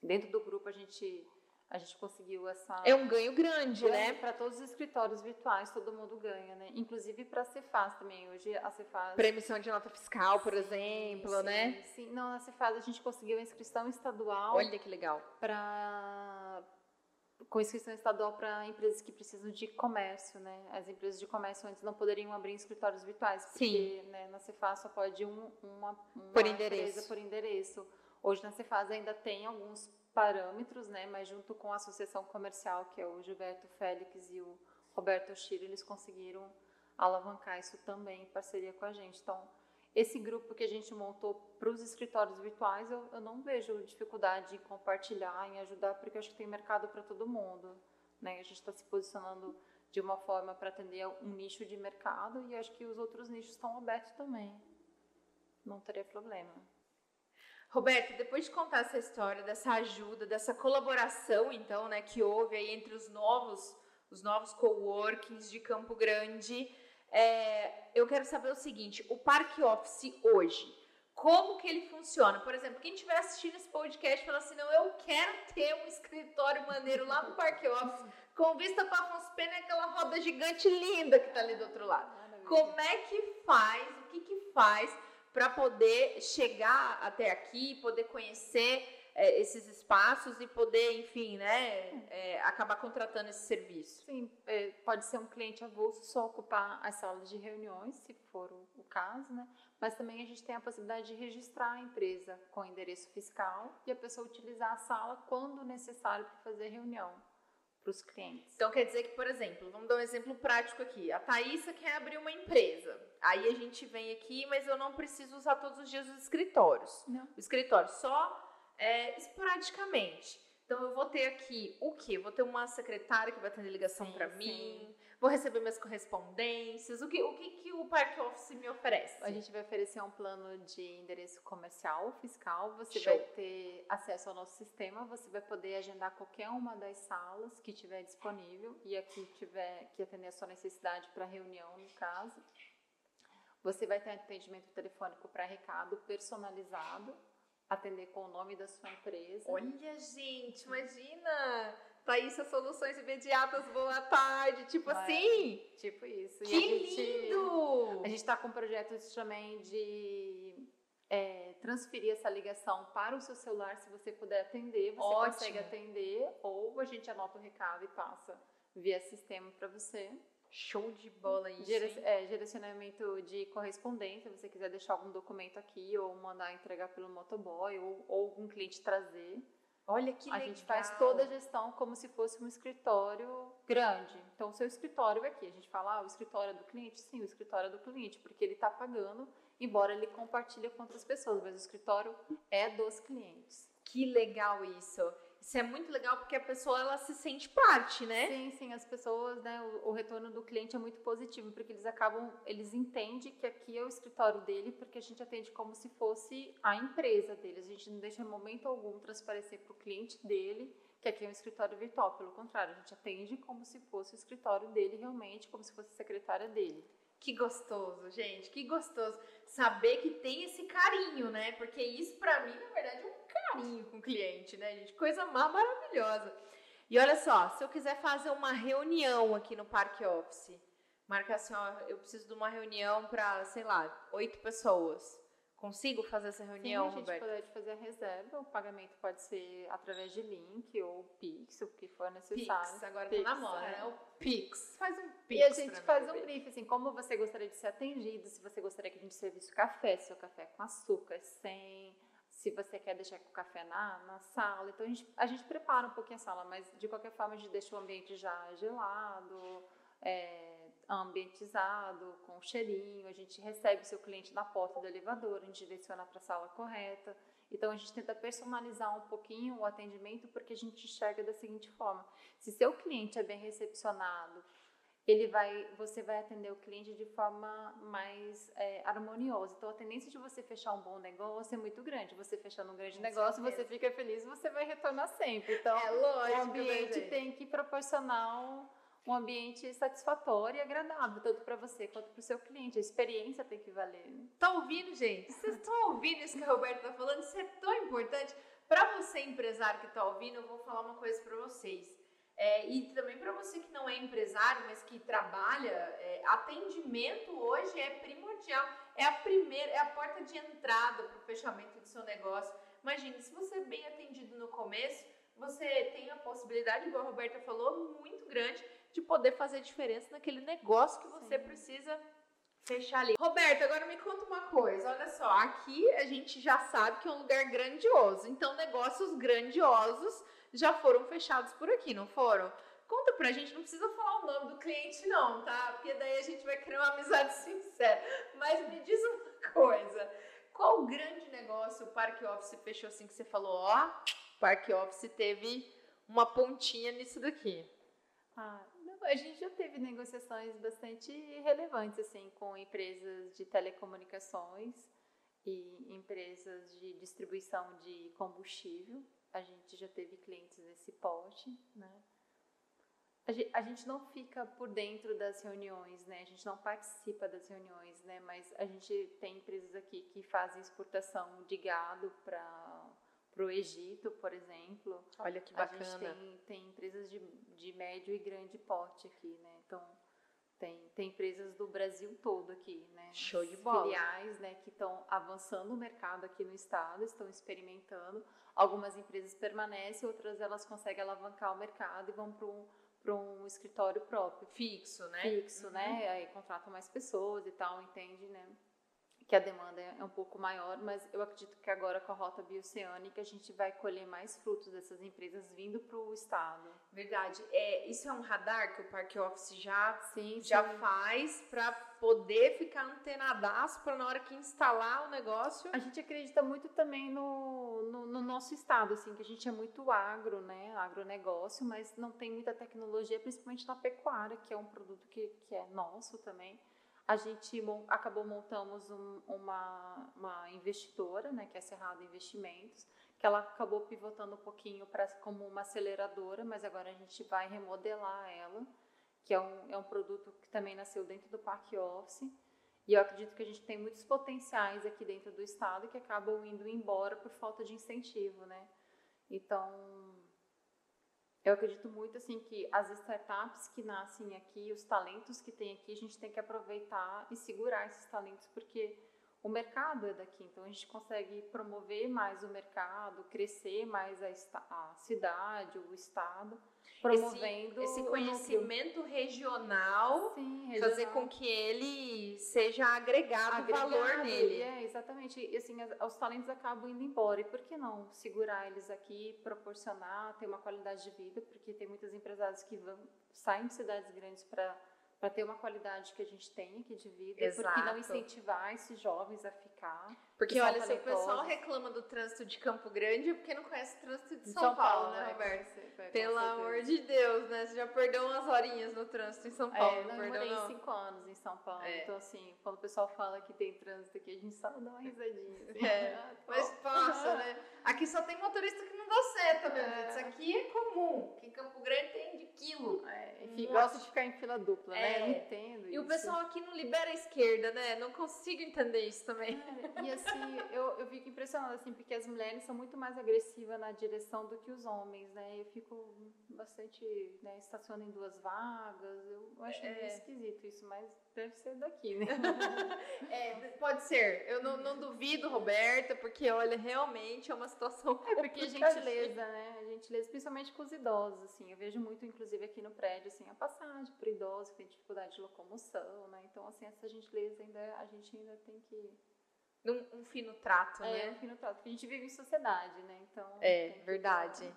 Speaker 5: dentro do grupo a gente a gente conseguiu essa
Speaker 1: É um ganho grande, né?
Speaker 5: para todos os escritórios virtuais, todo mundo ganha, né? Inclusive para a Cefaz também. Hoje a Cefaz
Speaker 1: Para emissão de nota fiscal, por
Speaker 5: Sim,
Speaker 1: exemplo,
Speaker 5: sim,
Speaker 1: né?
Speaker 5: Sim, não, na Cefaz a gente conseguiu a inscrição estadual
Speaker 1: Olha que legal.
Speaker 5: para com inscrição estadual para empresas que precisam de comércio, né? As empresas de comércio antes não poderiam abrir escritórios virtuais, porque
Speaker 1: Sim.
Speaker 5: né, na Cefaz só pode um, uma, uma
Speaker 1: Por endereço.
Speaker 5: empresa por endereço. Hoje na Cefaz ainda tem alguns parâmetros, né? Mas junto com a associação comercial, que é o Gilberto Félix e o Roberto Oshiro, eles conseguiram alavancar isso também em parceria com a gente. Então, esse grupo que a gente montou para os escritórios virtuais, eu, eu não vejo dificuldade em compartilhar, em ajudar, porque eu acho que tem mercado para todo mundo. Né? A gente está se posicionando de uma forma para atender um nicho de mercado e acho que os outros nichos estão abertos também. Não teria problema.
Speaker 1: Roberto, depois de contar essa história, dessa ajuda, dessa colaboração, então, né, que houve aí entre os novos, os novos coworkings de Campo Grande, é, eu quero saber o seguinte: o Parque Office hoje, como que ele funciona? Por exemplo, quem estiver assistindo esse podcast e falar assim, não, eu quero ter um escritório maneiro lá no Parque Office, com vista para Afonso Pena aquela roda gigante linda que tá ali do outro lado. Como é que faz, o que que faz para poder chegar até aqui, poder conhecer é, esses espaços e poder, enfim, né, é, acabar contratando esse serviço?
Speaker 5: Sim, é, pode ser um cliente avulso só ocupar as salas de reuniões, se for o, o caso, né? Mas também a gente tem a possibilidade de registrar a empresa com endereço fiscal e a pessoa utilizar a sala quando necessário para fazer reunião para os clientes.
Speaker 1: Então quer dizer que, por exemplo, vamos dar um exemplo prático aqui. A Thaísa quer abrir uma empresa. Aí a gente vem aqui, mas eu não preciso usar todos os dias os escritórios.
Speaker 5: Não.
Speaker 1: O escritório só é, esporadicamente. Então eu vou ter aqui o quê? Vou ter uma secretária que vai atender ligação para mim. Vou receber minhas correspondências. O que, o que, que o Parque Office me oferece?
Speaker 5: A gente vai oferecer um plano de endereço comercial, fiscal. Você
Speaker 1: Show.
Speaker 5: vai ter acesso ao nosso sistema. Você vai poder agendar qualquer uma das salas que tiver disponível e aqui tiver que atender a sua necessidade para reunião, no caso. Você vai ter atendimento telefônico para recado personalizado. atender com o nome da sua empresa.
Speaker 1: Olha, gente, imagina! Thaísa Soluções Imediatas, boa tarde. Tipo
Speaker 5: Mas-
Speaker 1: assim.
Speaker 5: Tipo isso.
Speaker 1: Que
Speaker 5: a gente-
Speaker 1: lindo!
Speaker 5: A gente está com projetos também de é, transferir essa ligação para o seu celular, se você puder atender, você
Speaker 1: Ótimo.
Speaker 5: consegue atender, ou a gente anota o recado e passa via sistema para você.
Speaker 1: Show de bola isso.
Speaker 5: Dire- é, direcionamento de correspondência, se você quiser deixar algum documento aqui, ou mandar entregar pelo motoboy, ou, ou algum cliente trazer.
Speaker 1: Olha que
Speaker 5: a
Speaker 1: legal.
Speaker 5: gente faz toda a gestão como se fosse um escritório grande. Então, o seu escritório é aqui. A gente fala, ah, o escritório é do cliente? Sim, o escritório é do cliente, porque ele está pagando, embora ele compartilhe com outras pessoas, mas o escritório é dos clientes.
Speaker 1: Que legal isso. Isso é muito legal porque a pessoa ela se sente parte, né?
Speaker 5: Sim, sim, as pessoas, né, o, o retorno do cliente é muito positivo, porque eles acabam, eles entendem que aqui é o escritório dele, porque a gente atende como se fosse a empresa dele. A gente não deixa em momento algum transparecer para o cliente dele que aqui é um escritório virtual. Pelo contrário, a gente atende como se fosse o escritório dele realmente, como se fosse a secretária dele.
Speaker 1: Que gostoso, gente. Que gostoso saber que tem esse carinho, né? Porque isso pra mim, na verdade, é um carinho com o cliente, né, gente? Coisa maravilhosa. E olha só, se eu quiser fazer uma reunião aqui no Parque Office, marca assim, ó, eu preciso de uma reunião pra, sei lá, oito pessoas. Consigo fazer essa reunião,
Speaker 5: Sim, a gente
Speaker 1: Roberto?
Speaker 5: pode fazer a reserva, o pagamento pode ser através de link ou Pix, o que for necessário.
Speaker 1: Pix, agora
Speaker 5: Pix,
Speaker 1: tá na moda,
Speaker 5: é.
Speaker 1: né? O Pix. Faz um Pix.
Speaker 5: E a gente faz um brief, assim, como você gostaria de ser atendido, se você gostaria que a gente servisse o café, se o café é com açúcar, sem, se você quer deixar com o café na, na sala. Então a gente, a gente prepara um pouquinho a sala, mas de qualquer forma a gente deixa o ambiente já gelado, é, ambientizado, com cheirinho, a gente recebe o seu cliente na porta do elevador, a gente direciona para a sala correta. Então a gente tenta personalizar um pouquinho o atendimento porque a gente enxerga da seguinte forma: se seu cliente é bem recepcionado, ele vai, você vai atender o cliente de forma mais é, harmoniosa. Então a tendência de você fechar um bom negócio é muito grande. Você fechando um grande
Speaker 1: Com
Speaker 5: negócio,
Speaker 1: certeza.
Speaker 5: você fica feliz, você vai retornar sempre. Então
Speaker 1: É
Speaker 5: o
Speaker 1: lógico,
Speaker 5: ambiente
Speaker 1: né,
Speaker 5: tem que proporcionar um, um ambiente satisfatório e agradável, tanto para você quanto para o seu cliente. A experiência tem que valer.
Speaker 1: Tá ouvindo, gente? Vocês estão ouvindo isso que a Roberta tá falando? Isso é tão importante. Para você, empresário que tá ouvindo, eu vou falar uma coisa para vocês. É, e também para você que não é empresário, mas que trabalha, é, atendimento hoje é primordial. É a primeira, é a porta de entrada para o fechamento do seu negócio. Imagine, se você é bem atendido no começo, você tem a possibilidade, igual a Roberta falou, muito grande de poder fazer diferença naquele negócio que você
Speaker 5: Sim.
Speaker 1: precisa fechar ali. Roberto, agora me conta uma coisa. Olha só, aqui a gente já sabe que é um lugar grandioso. Então, negócios grandiosos já foram fechados por aqui, não foram? Conta pra gente, não precisa falar o nome do cliente, não, tá? Porque daí a gente vai criar uma amizade [LAUGHS] sincera. Mas me diz uma coisa: qual grande negócio o Parque Office fechou assim que você falou, ó, Parque Office teve uma pontinha nisso daqui?
Speaker 5: Ah, a gente já teve negociações bastante relevantes assim com empresas de telecomunicações e empresas de distribuição de combustível. A gente já teve clientes nesse porte, né? A gente não fica por dentro das reuniões, né? A gente não participa das reuniões, né? Mas a gente tem empresas aqui que fazem exportação de gado para o Egito, por exemplo.
Speaker 1: Olha que
Speaker 5: A
Speaker 1: bacana.
Speaker 5: gente tem, tem empresas de, de médio e grande porte aqui, né? Então, tem, tem empresas do Brasil todo aqui, né?
Speaker 1: Show de bola.
Speaker 5: Filiais, né, que estão avançando o mercado aqui no estado, estão experimentando. Algumas empresas permanecem, outras elas conseguem alavancar o mercado e vão para um, para um escritório próprio
Speaker 1: Fixo, né?
Speaker 5: fixo, né? Aí contratam mais pessoas e tal, entende, né? Que a demanda é um pouco maior, mas eu acredito que agora com a rota bioceânica a gente vai colher mais frutos dessas empresas vindo para o estado.
Speaker 1: Verdade. É, isso é um radar que o Parque Office já,
Speaker 5: Sim,
Speaker 1: já
Speaker 5: sim.
Speaker 1: faz para poder ficar antenadaço para na hora que instalar o negócio.
Speaker 5: A gente acredita muito também no, no, no nosso estado, assim, que a gente é muito agro, né? Agronegócio, mas não tem muita tecnologia, principalmente na pecuária, que é um produto que, que é nosso também. A gente acabou montamos um- uma, uma investidora, né, que é Cerrado Investimentos, que ela acabou pivotando um pouquinho para como uma aceleradora, mas agora a gente vai remodelar ela, que é um, é um produto que também nasceu dentro do Parque Office. E eu acredito que a gente tem muitos potenciais aqui dentro do estado que acabam indo embora por falta de incentivo, né? Então, eu acredito muito assim que as startups que nascem aqui, os talentos que tem aqui, a gente tem que aproveitar e segurar esses talentos porque o mercado é daqui, então a gente consegue promover mais o mercado, crescer mais a, a cidade, o estado, promovendo
Speaker 1: esse, esse conhecimento regional,
Speaker 5: Sim, regional,
Speaker 1: fazer com que ele seja agregado,
Speaker 5: agregado
Speaker 1: valor nele.
Speaker 5: É, exatamente. E assim, as, os talentos acabam indo embora. E por que não segurar eles aqui, proporcionar, ter uma qualidade de vida? Porque tem muitas empresários que vão, saem de cidades grandes para para ter uma qualidade que a gente tem aqui de vida,
Speaker 1: Exato.
Speaker 5: porque não incentivar esses jovens a ficar.
Speaker 1: Porque
Speaker 5: que são
Speaker 1: olha, se o pessoal reclama do trânsito de Campo Grande, é porque não conhece o trânsito de
Speaker 5: Em
Speaker 1: São, Paulo, né,
Speaker 5: é,
Speaker 1: Roberto?
Speaker 5: é,
Speaker 1: Pelo amor de Deus, né? Você já perdeu umas horinhas no trânsito em São Paulo,
Speaker 5: É,
Speaker 1: não
Speaker 5: eu morei
Speaker 1: não?
Speaker 5: cinco anos em São Paulo,
Speaker 1: É.
Speaker 5: então assim, quando o pessoal fala que tem trânsito aqui, a gente só dá uma risadinha. Assim.
Speaker 1: É,
Speaker 5: Ah,
Speaker 1: Mas
Speaker 5: top.
Speaker 1: passa, né? Aqui só tem motorista que não dá seta mesmo.
Speaker 5: É.
Speaker 1: Isso aqui é comum. Que em Campo Grande tem de quilo.
Speaker 5: É, enfim,
Speaker 1: Nossa.
Speaker 5: gosta de ficar em fila dupla, né?
Speaker 1: É.
Speaker 5: Eu não entendo
Speaker 1: E o
Speaker 5: isso.
Speaker 1: pessoal aqui não libera a esquerda, né? Não consigo entender isso também.
Speaker 5: E assim, eu, eu fico impressionada, assim, porque as mulheres são muito mais agressivas na direção do que os homens, né? Eu fico bastante, né, estaciono em duas vagas, eu acho
Speaker 1: É.
Speaker 5: meio esquisito isso, mas deve ser daqui, né? [LAUGHS]
Speaker 1: É, pode ser. Eu não, não duvido, Roberta, porque olha, realmente é uma situação.
Speaker 5: É porque
Speaker 1: complicadíssima.
Speaker 5: gentileza, né? A gentileza, principalmente com os idosos, assim. Eu vejo muito, inclusive, aqui no prédio, assim, a passagem para idosos que tem dificuldade de locomoção, né? Então, assim, essa gentileza ainda, a gente ainda tem que...
Speaker 1: Um, um fino trato,
Speaker 5: É,
Speaker 1: né?
Speaker 5: no fim no trato, porque a gente vive em sociedade, né? Então...
Speaker 1: É,
Speaker 5: que
Speaker 1: verdade.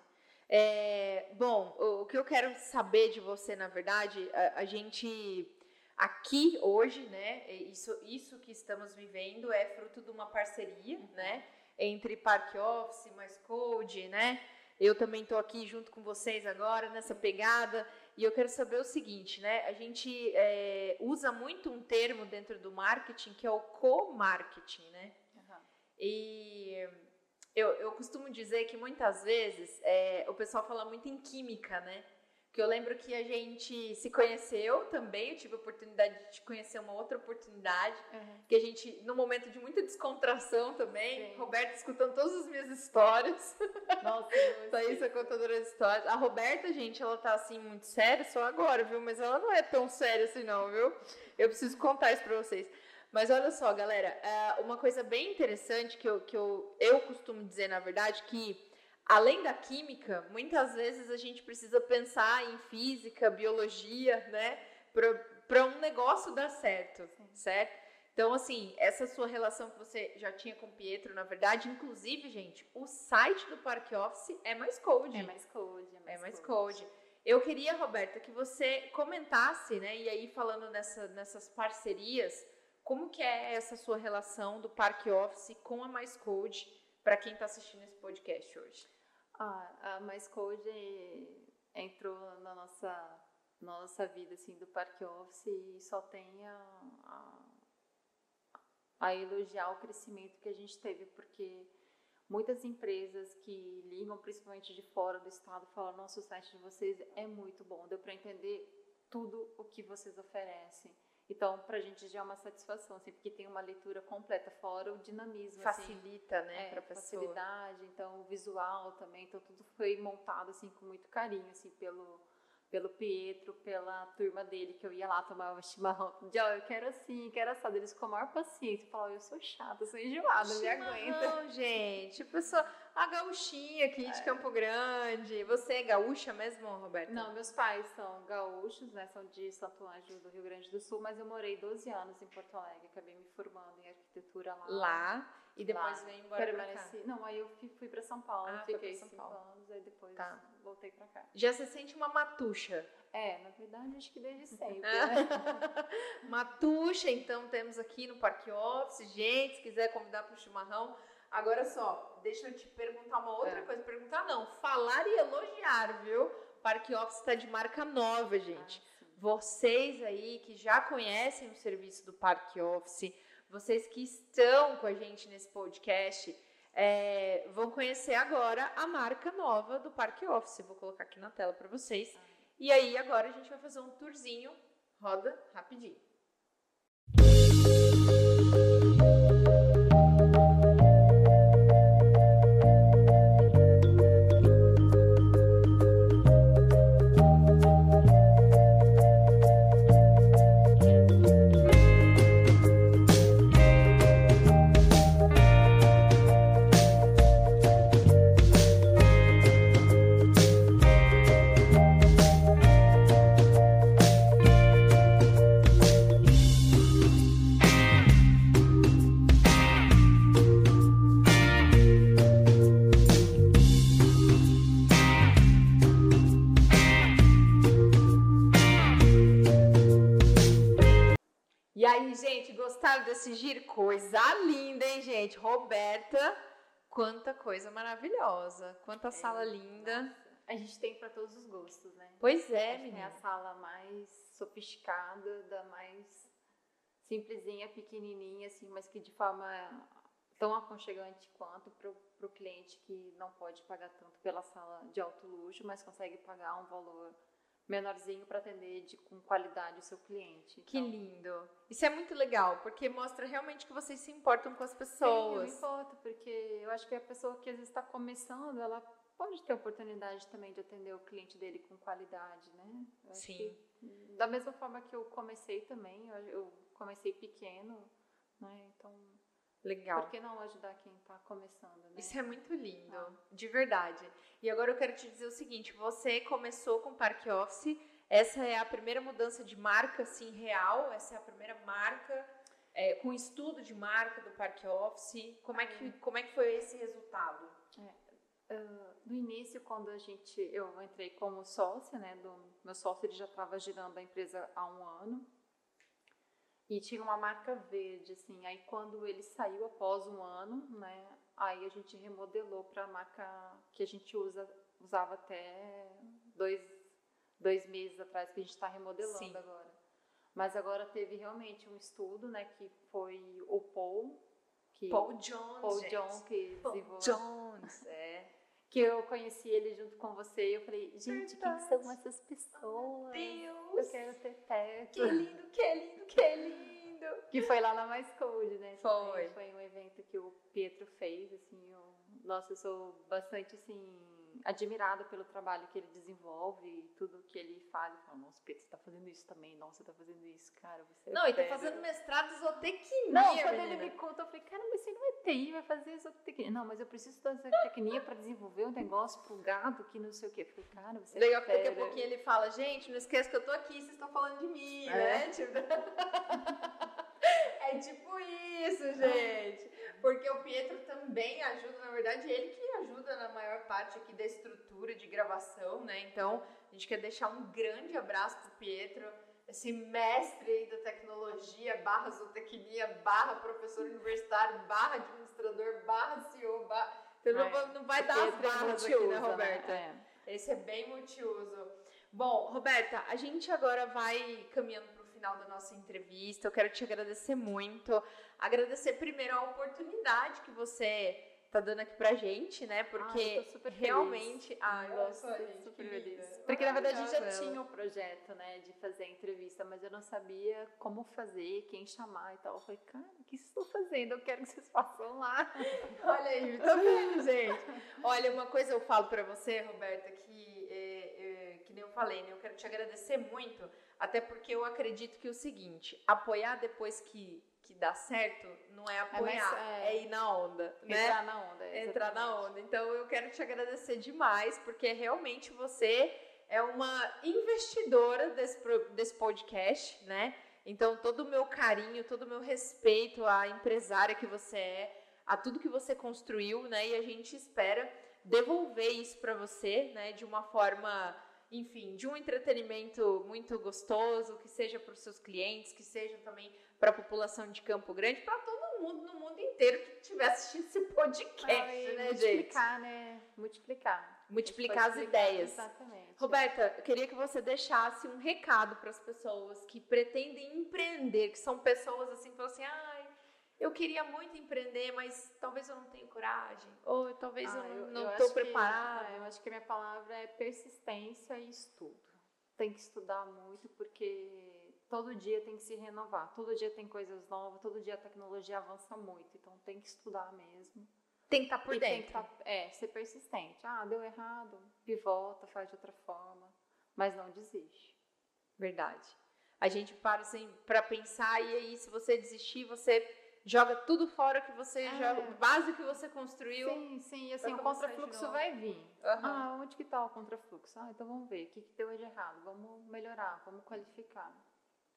Speaker 1: É, bom, o, o que eu quero saber de você, na verdade, a, a gente aqui hoje, né? e Isso, isso que estamos vivendo é fruto de uma parceria, né? Entre Park Office, Mais Code, né? Eu também estou aqui junto com vocês agora nessa pegada e eu quero saber o seguinte, né? A gente é, usa muito um termo dentro do marketing que é o co-marketing, né?
Speaker 5: Aham.
Speaker 1: E eu, eu costumo dizer que muitas vezes é, o pessoal fala muito em química, né? Que eu lembro que a gente se conheceu também, eu tive a oportunidade de te conhecer uma outra oportunidade,
Speaker 5: Aham.
Speaker 1: que a gente, num momento de muita descontração também,
Speaker 5: Sim.
Speaker 1: Roberta escutando todas as minhas histórias,
Speaker 5: Nossa, [LAUGHS] eu
Speaker 1: Thaís é contadora de histórias. A Roberta, gente, ela tá assim muito séria só agora, viu? Mas ela não é tão séria assim não, viu? Eu preciso contar isso pra vocês. Mas olha só, galera, é, uma coisa bem interessante que, eu, que eu, eu costumo dizer, na verdade, que além da química, muitas vezes a gente precisa pensar em física, biologia, né? Para um negócio dar certo, certo? Então, assim, essa sua relação que você já tinha com o Pietro, na verdade, inclusive, gente, o site do Park Office é mais code.
Speaker 5: É mais code, é mais,
Speaker 1: É mais code. Eu queria, Roberta, que você comentasse, né? E aí, falando nessa, nessas parcerias, como que é essa sua relação do Park Office com a Mais Code para quem está assistindo esse podcast hoje?
Speaker 5: Ah, a Mais Code entrou na nossa, na nossa vida, assim, do Parque Office e só tem a, a, a elogiar o crescimento que a gente teve, porque muitas empresas que ligam, principalmente de fora do estado, falam, nossa, o site de vocês é muito bom, deu para entender tudo o que vocês oferecem. Então, pra gente já é uma satisfação, assim, porque tem uma leitura completa, fora o dinamismo, assim,
Speaker 1: Facilita, né,
Speaker 5: é,
Speaker 1: para pessoa.
Speaker 5: facilidade, então o visual também, então tudo foi montado assim com muito carinho, assim, pelo pelo Pietro, pela turma dele, que eu ia lá tomar chimarrão. De, ó, eu quero assim, quero assado. Eles com a maior paciência. Falavam, eu sou chata, sou enjoada, me aguenta.
Speaker 1: Não, gente, a pessoa, a gauchinha aqui de Campo Grande. Você é gaúcha mesmo, Roberta?
Speaker 5: Não, meus pais são gaúchos, né? São de Santo Ângelo, do Rio Grande do Sul, mas eu morei 12 anos em Porto Alegre. Acabei me formando em arquitetura lá.
Speaker 1: Lá e depois vem embora.
Speaker 5: Permaneci. Não, aí eu fui, fui pra São Paulo,
Speaker 1: Ah,
Speaker 5: fiquei
Speaker 1: São
Speaker 5: cinco
Speaker 1: Paulo.
Speaker 5: anos, aí depois
Speaker 1: Tá.
Speaker 5: voltei pra cá.
Speaker 1: Já se sente uma matucha.
Speaker 5: É, na verdade, acho que desde sempre.
Speaker 1: Ah.
Speaker 5: né? [LAUGHS]
Speaker 1: Matuxa, então temos aqui no Parque Office. Gente, se quiser convidar para o chimarrão. Agora só, deixa eu te perguntar uma outra
Speaker 5: É.
Speaker 1: coisa. Perguntar não, falar e elogiar, viu? Parque Office está de marca nova, gente.
Speaker 5: Ah.
Speaker 1: Vocês aí que já conhecem o serviço do Parque Office, vocês que estão com a gente nesse podcast, é, vão conhecer agora a marca nova do Parque Office. Vou colocar aqui na tela para vocês. E aí, agora a gente vai fazer um tourzinho. Roda rapidinho. Desse giro? Coisa linda, hein, gente? Roberta, quanta coisa maravilhosa. Quanta sala linda.
Speaker 5: A gente tem para todos os gostos, né?
Speaker 1: Pois é,
Speaker 5: A
Speaker 1: menina.
Speaker 5: a sala mais sofisticada, da mais simplesinha, pequenininha, assim, mas que de forma tão aconchegante quanto para o cliente que não pode pagar tanto pela sala de alto luxo, mas consegue pagar um valor menorzinho para atender de, com qualidade o seu cliente.
Speaker 1: Que
Speaker 5: Então,
Speaker 1: lindo. Isso é muito legal, porque mostra realmente que vocês se importam com as
Speaker 5: Sim,
Speaker 1: pessoas.
Speaker 5: não importa, porque eu acho que a pessoa que às vezes está começando, ela pode ter oportunidade também de atender o cliente dele com qualidade, né? Eu
Speaker 1: Sim.
Speaker 5: que, da mesma forma que eu comecei também, eu, eu comecei pequeno, né? Então,
Speaker 1: Legal.
Speaker 5: por que não ajudar quem está começando, né?
Speaker 1: Isso é muito lindo,
Speaker 5: Ah.
Speaker 1: de verdade. E agora eu quero te dizer o seguinte: você começou com Park Office, essa é a primeira mudança de marca, assim, real, essa é a primeira marca é, com estudo de marca do Park Office. Como é que, como é que foi esse resultado?
Speaker 5: Ah, no início, quando a gente, eu entrei como sócia, né, do meu sócio ele já estava girando a empresa há um ano e tinha uma marca verde, assim. Aí quando ele saiu após um ano, né, aí a gente remodelou para a marca que a gente usa, usava até dois, dois meses atrás que a gente está remodelando
Speaker 1: Sim.
Speaker 5: agora. Mas agora teve realmente um estudo, né, que foi o Paul, que
Speaker 1: Paul Jones.
Speaker 5: Paul. John que desenvolveu
Speaker 1: Jones, é.
Speaker 5: que eu conheci ele junto com você e eu falei, gente, quem
Speaker 1: Verdade.
Speaker 5: são essas pessoas?
Speaker 1: Deus!
Speaker 5: Eu quero ter perto.
Speaker 1: Que lindo, que lindo, que lindo!
Speaker 5: Que foi lá na Mais Code, né?
Speaker 1: Foi.
Speaker 5: Foi um evento que o Pietro fez, assim, eu, nossa, eu sou bastante, assim, admirada pelo trabalho que ele desenvolve e tudo que ele faz. Eu falo, nossa, Pietro, você tá fazendo isso também, nossa, você tá fazendo isso, cara, você é
Speaker 1: Não, e tá
Speaker 5: fera."
Speaker 1: fazendo mestrado em zootecnia,
Speaker 5: Não, quando
Speaker 1: menina.
Speaker 5: ele me conta, eu falei, cara, mas você não é TI, vai fazer zootecnia. Não, mas eu preciso da zootecnia para desenvolver um negócio pro gado que não sei o quê. Eu falei, cara, você
Speaker 1: Legal
Speaker 5: é
Speaker 1: que daqui a
Speaker 5: fera.
Speaker 1: pouquinho ele fala, gente, não esqueça que eu tô aqui, vocês estão falando de mim,
Speaker 5: É.
Speaker 1: né? Tipo... [LAUGHS] é tipo isso, [LAUGHS] gente. Porque o Pietro também ajuda, na verdade, ele que ajuda na maior parte aqui da estrutura de gravação, né? Então, a gente quer deixar um grande abraço pro Pietro, esse mestre aí da tecnologia, barra zootecnia, barra professor universitário, barra administrador, barra CEO, barra... Você não,
Speaker 5: É.
Speaker 1: vai- não vai dar as
Speaker 5: é
Speaker 1: barras aqui,
Speaker 5: multiuso,
Speaker 1: né, Roberta?
Speaker 5: É.
Speaker 1: Esse é bem multiuso. Bom, Roberta, a gente agora vai caminhando final da nossa entrevista. Eu quero te agradecer muito. Agradecer primeiro a oportunidade que você tá dando aqui pra gente, né? Porque
Speaker 5: Ah, feliz.
Speaker 1: realmente. Ai,
Speaker 5: Nossa,
Speaker 1: gente,
Speaker 5: super
Speaker 1: que
Speaker 5: feliz. Porque na verdade a gente já tinha
Speaker 1: ela.
Speaker 5: um projeto, né, de fazer a entrevista, mas eu não sabia como fazer, quem chamar e tal. Eu falei, cara, o que estão fazendo? Eu quero que vocês façam lá.
Speaker 1: Olha aí, [LAUGHS] tá vendo, gente? Olha, uma coisa eu falo pra você, Roberta, que nem eu falei, né? Eu quero te agradecer muito, até porque eu acredito que é o seguinte, apoiar depois que, que dá certo não é apoiar, é,
Speaker 5: é,
Speaker 1: ir na onda, né?
Speaker 5: Entrar na onda.
Speaker 1: Entrar na
Speaker 5: exatamente.
Speaker 1: onda. Então eu quero te agradecer demais, porque realmente você é uma investidora desse, desse podcast, né? Então todo o meu carinho, todo o meu respeito à empresária que você é, a tudo que você construiu, né? E a gente espera devolver isso para você, né? De uma forma, enfim, de um entretenimento muito gostoso, que seja para os seus clientes, que seja também para a população de Campo Grande, para todo mundo no mundo inteiro que estiver assistindo esse podcast, né, gente?
Speaker 5: multiplicar, né? Multiplicar.
Speaker 1: Multiplicar as
Speaker 5: Multiplicar,
Speaker 1: ideias.
Speaker 5: Exatamente.
Speaker 1: Roberta, eu queria que você deixasse um recado para as pessoas que pretendem empreender, que são pessoas assim, que falam assim, ai, eu queria muito empreender, mas talvez eu não tenha coragem, ou talvez
Speaker 5: Ah,
Speaker 1: eu não estou
Speaker 5: que-
Speaker 1: preparada.
Speaker 5: é, eu acho que a minha palavra é persistência e estudo. Tem que estudar muito porque todo dia tem que se renovar, todo dia tem coisas novas, todo dia a tecnologia avança muito, então tem que estudar mesmo.
Speaker 1: Tem que estar por
Speaker 5: e tem que
Speaker 1: dentro.
Speaker 5: tá- é, ser persistente. Ah, deu errado, pivota, faz de outra forma, mas não desiste.
Speaker 1: Verdade. A gente para assim para pensar e aí se você desistir, você joga tudo fora que você
Speaker 5: É.
Speaker 1: joga, base que você construiu.
Speaker 5: Sim, sim, e assim, o contrafluxo vai vir.
Speaker 1: Aham.
Speaker 5: Ah, onde que tá o contrafluxo? Ah, então vamos ver, o que, que deu de errado? Vamos melhorar, vamos qualificar.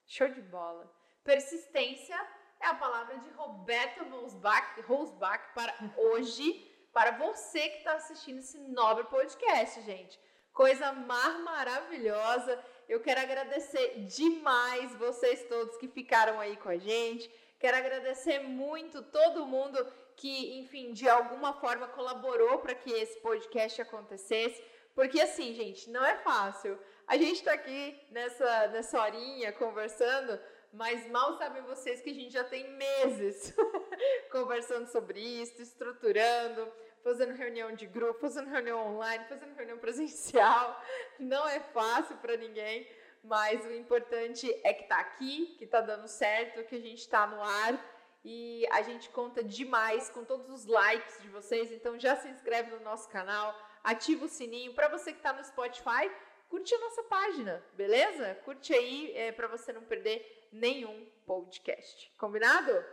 Speaker 1: Show de bola. Persistência é a palavra de Roberta Rosbach, Rosbach para hoje, [LAUGHS] para você que está assistindo esse nobre podcast, gente. Coisa mais maravilhosa. Eu quero agradecer demais vocês todos que ficaram aí com a gente. Quero agradecer muito todo mundo que, enfim, de alguma forma colaborou para que esse podcast acontecesse. Porque assim, gente, não é fácil. A gente tá aqui nessa, nessa horinha conversando, mas mal sabem vocês que a gente já tem meses [LAUGHS] conversando sobre isso, estruturando, fazendo reunião de grupo, fazendo reunião online, fazendo reunião presencial. Não é fácil para ninguém, mas o importante é que tá aqui, que tá dando certo, que a gente tá no ar e a gente conta demais com todos os likes de vocês, então já se inscreve no nosso canal, ativa o sininho para você que está no Spotify, curte a nossa página, beleza? Curte aí é, para você não perder nenhum podcast. Combinado?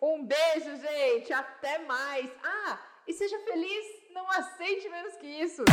Speaker 1: Um beijo, gente. Até mais. Ah, e seja feliz, não aceite menos que isso.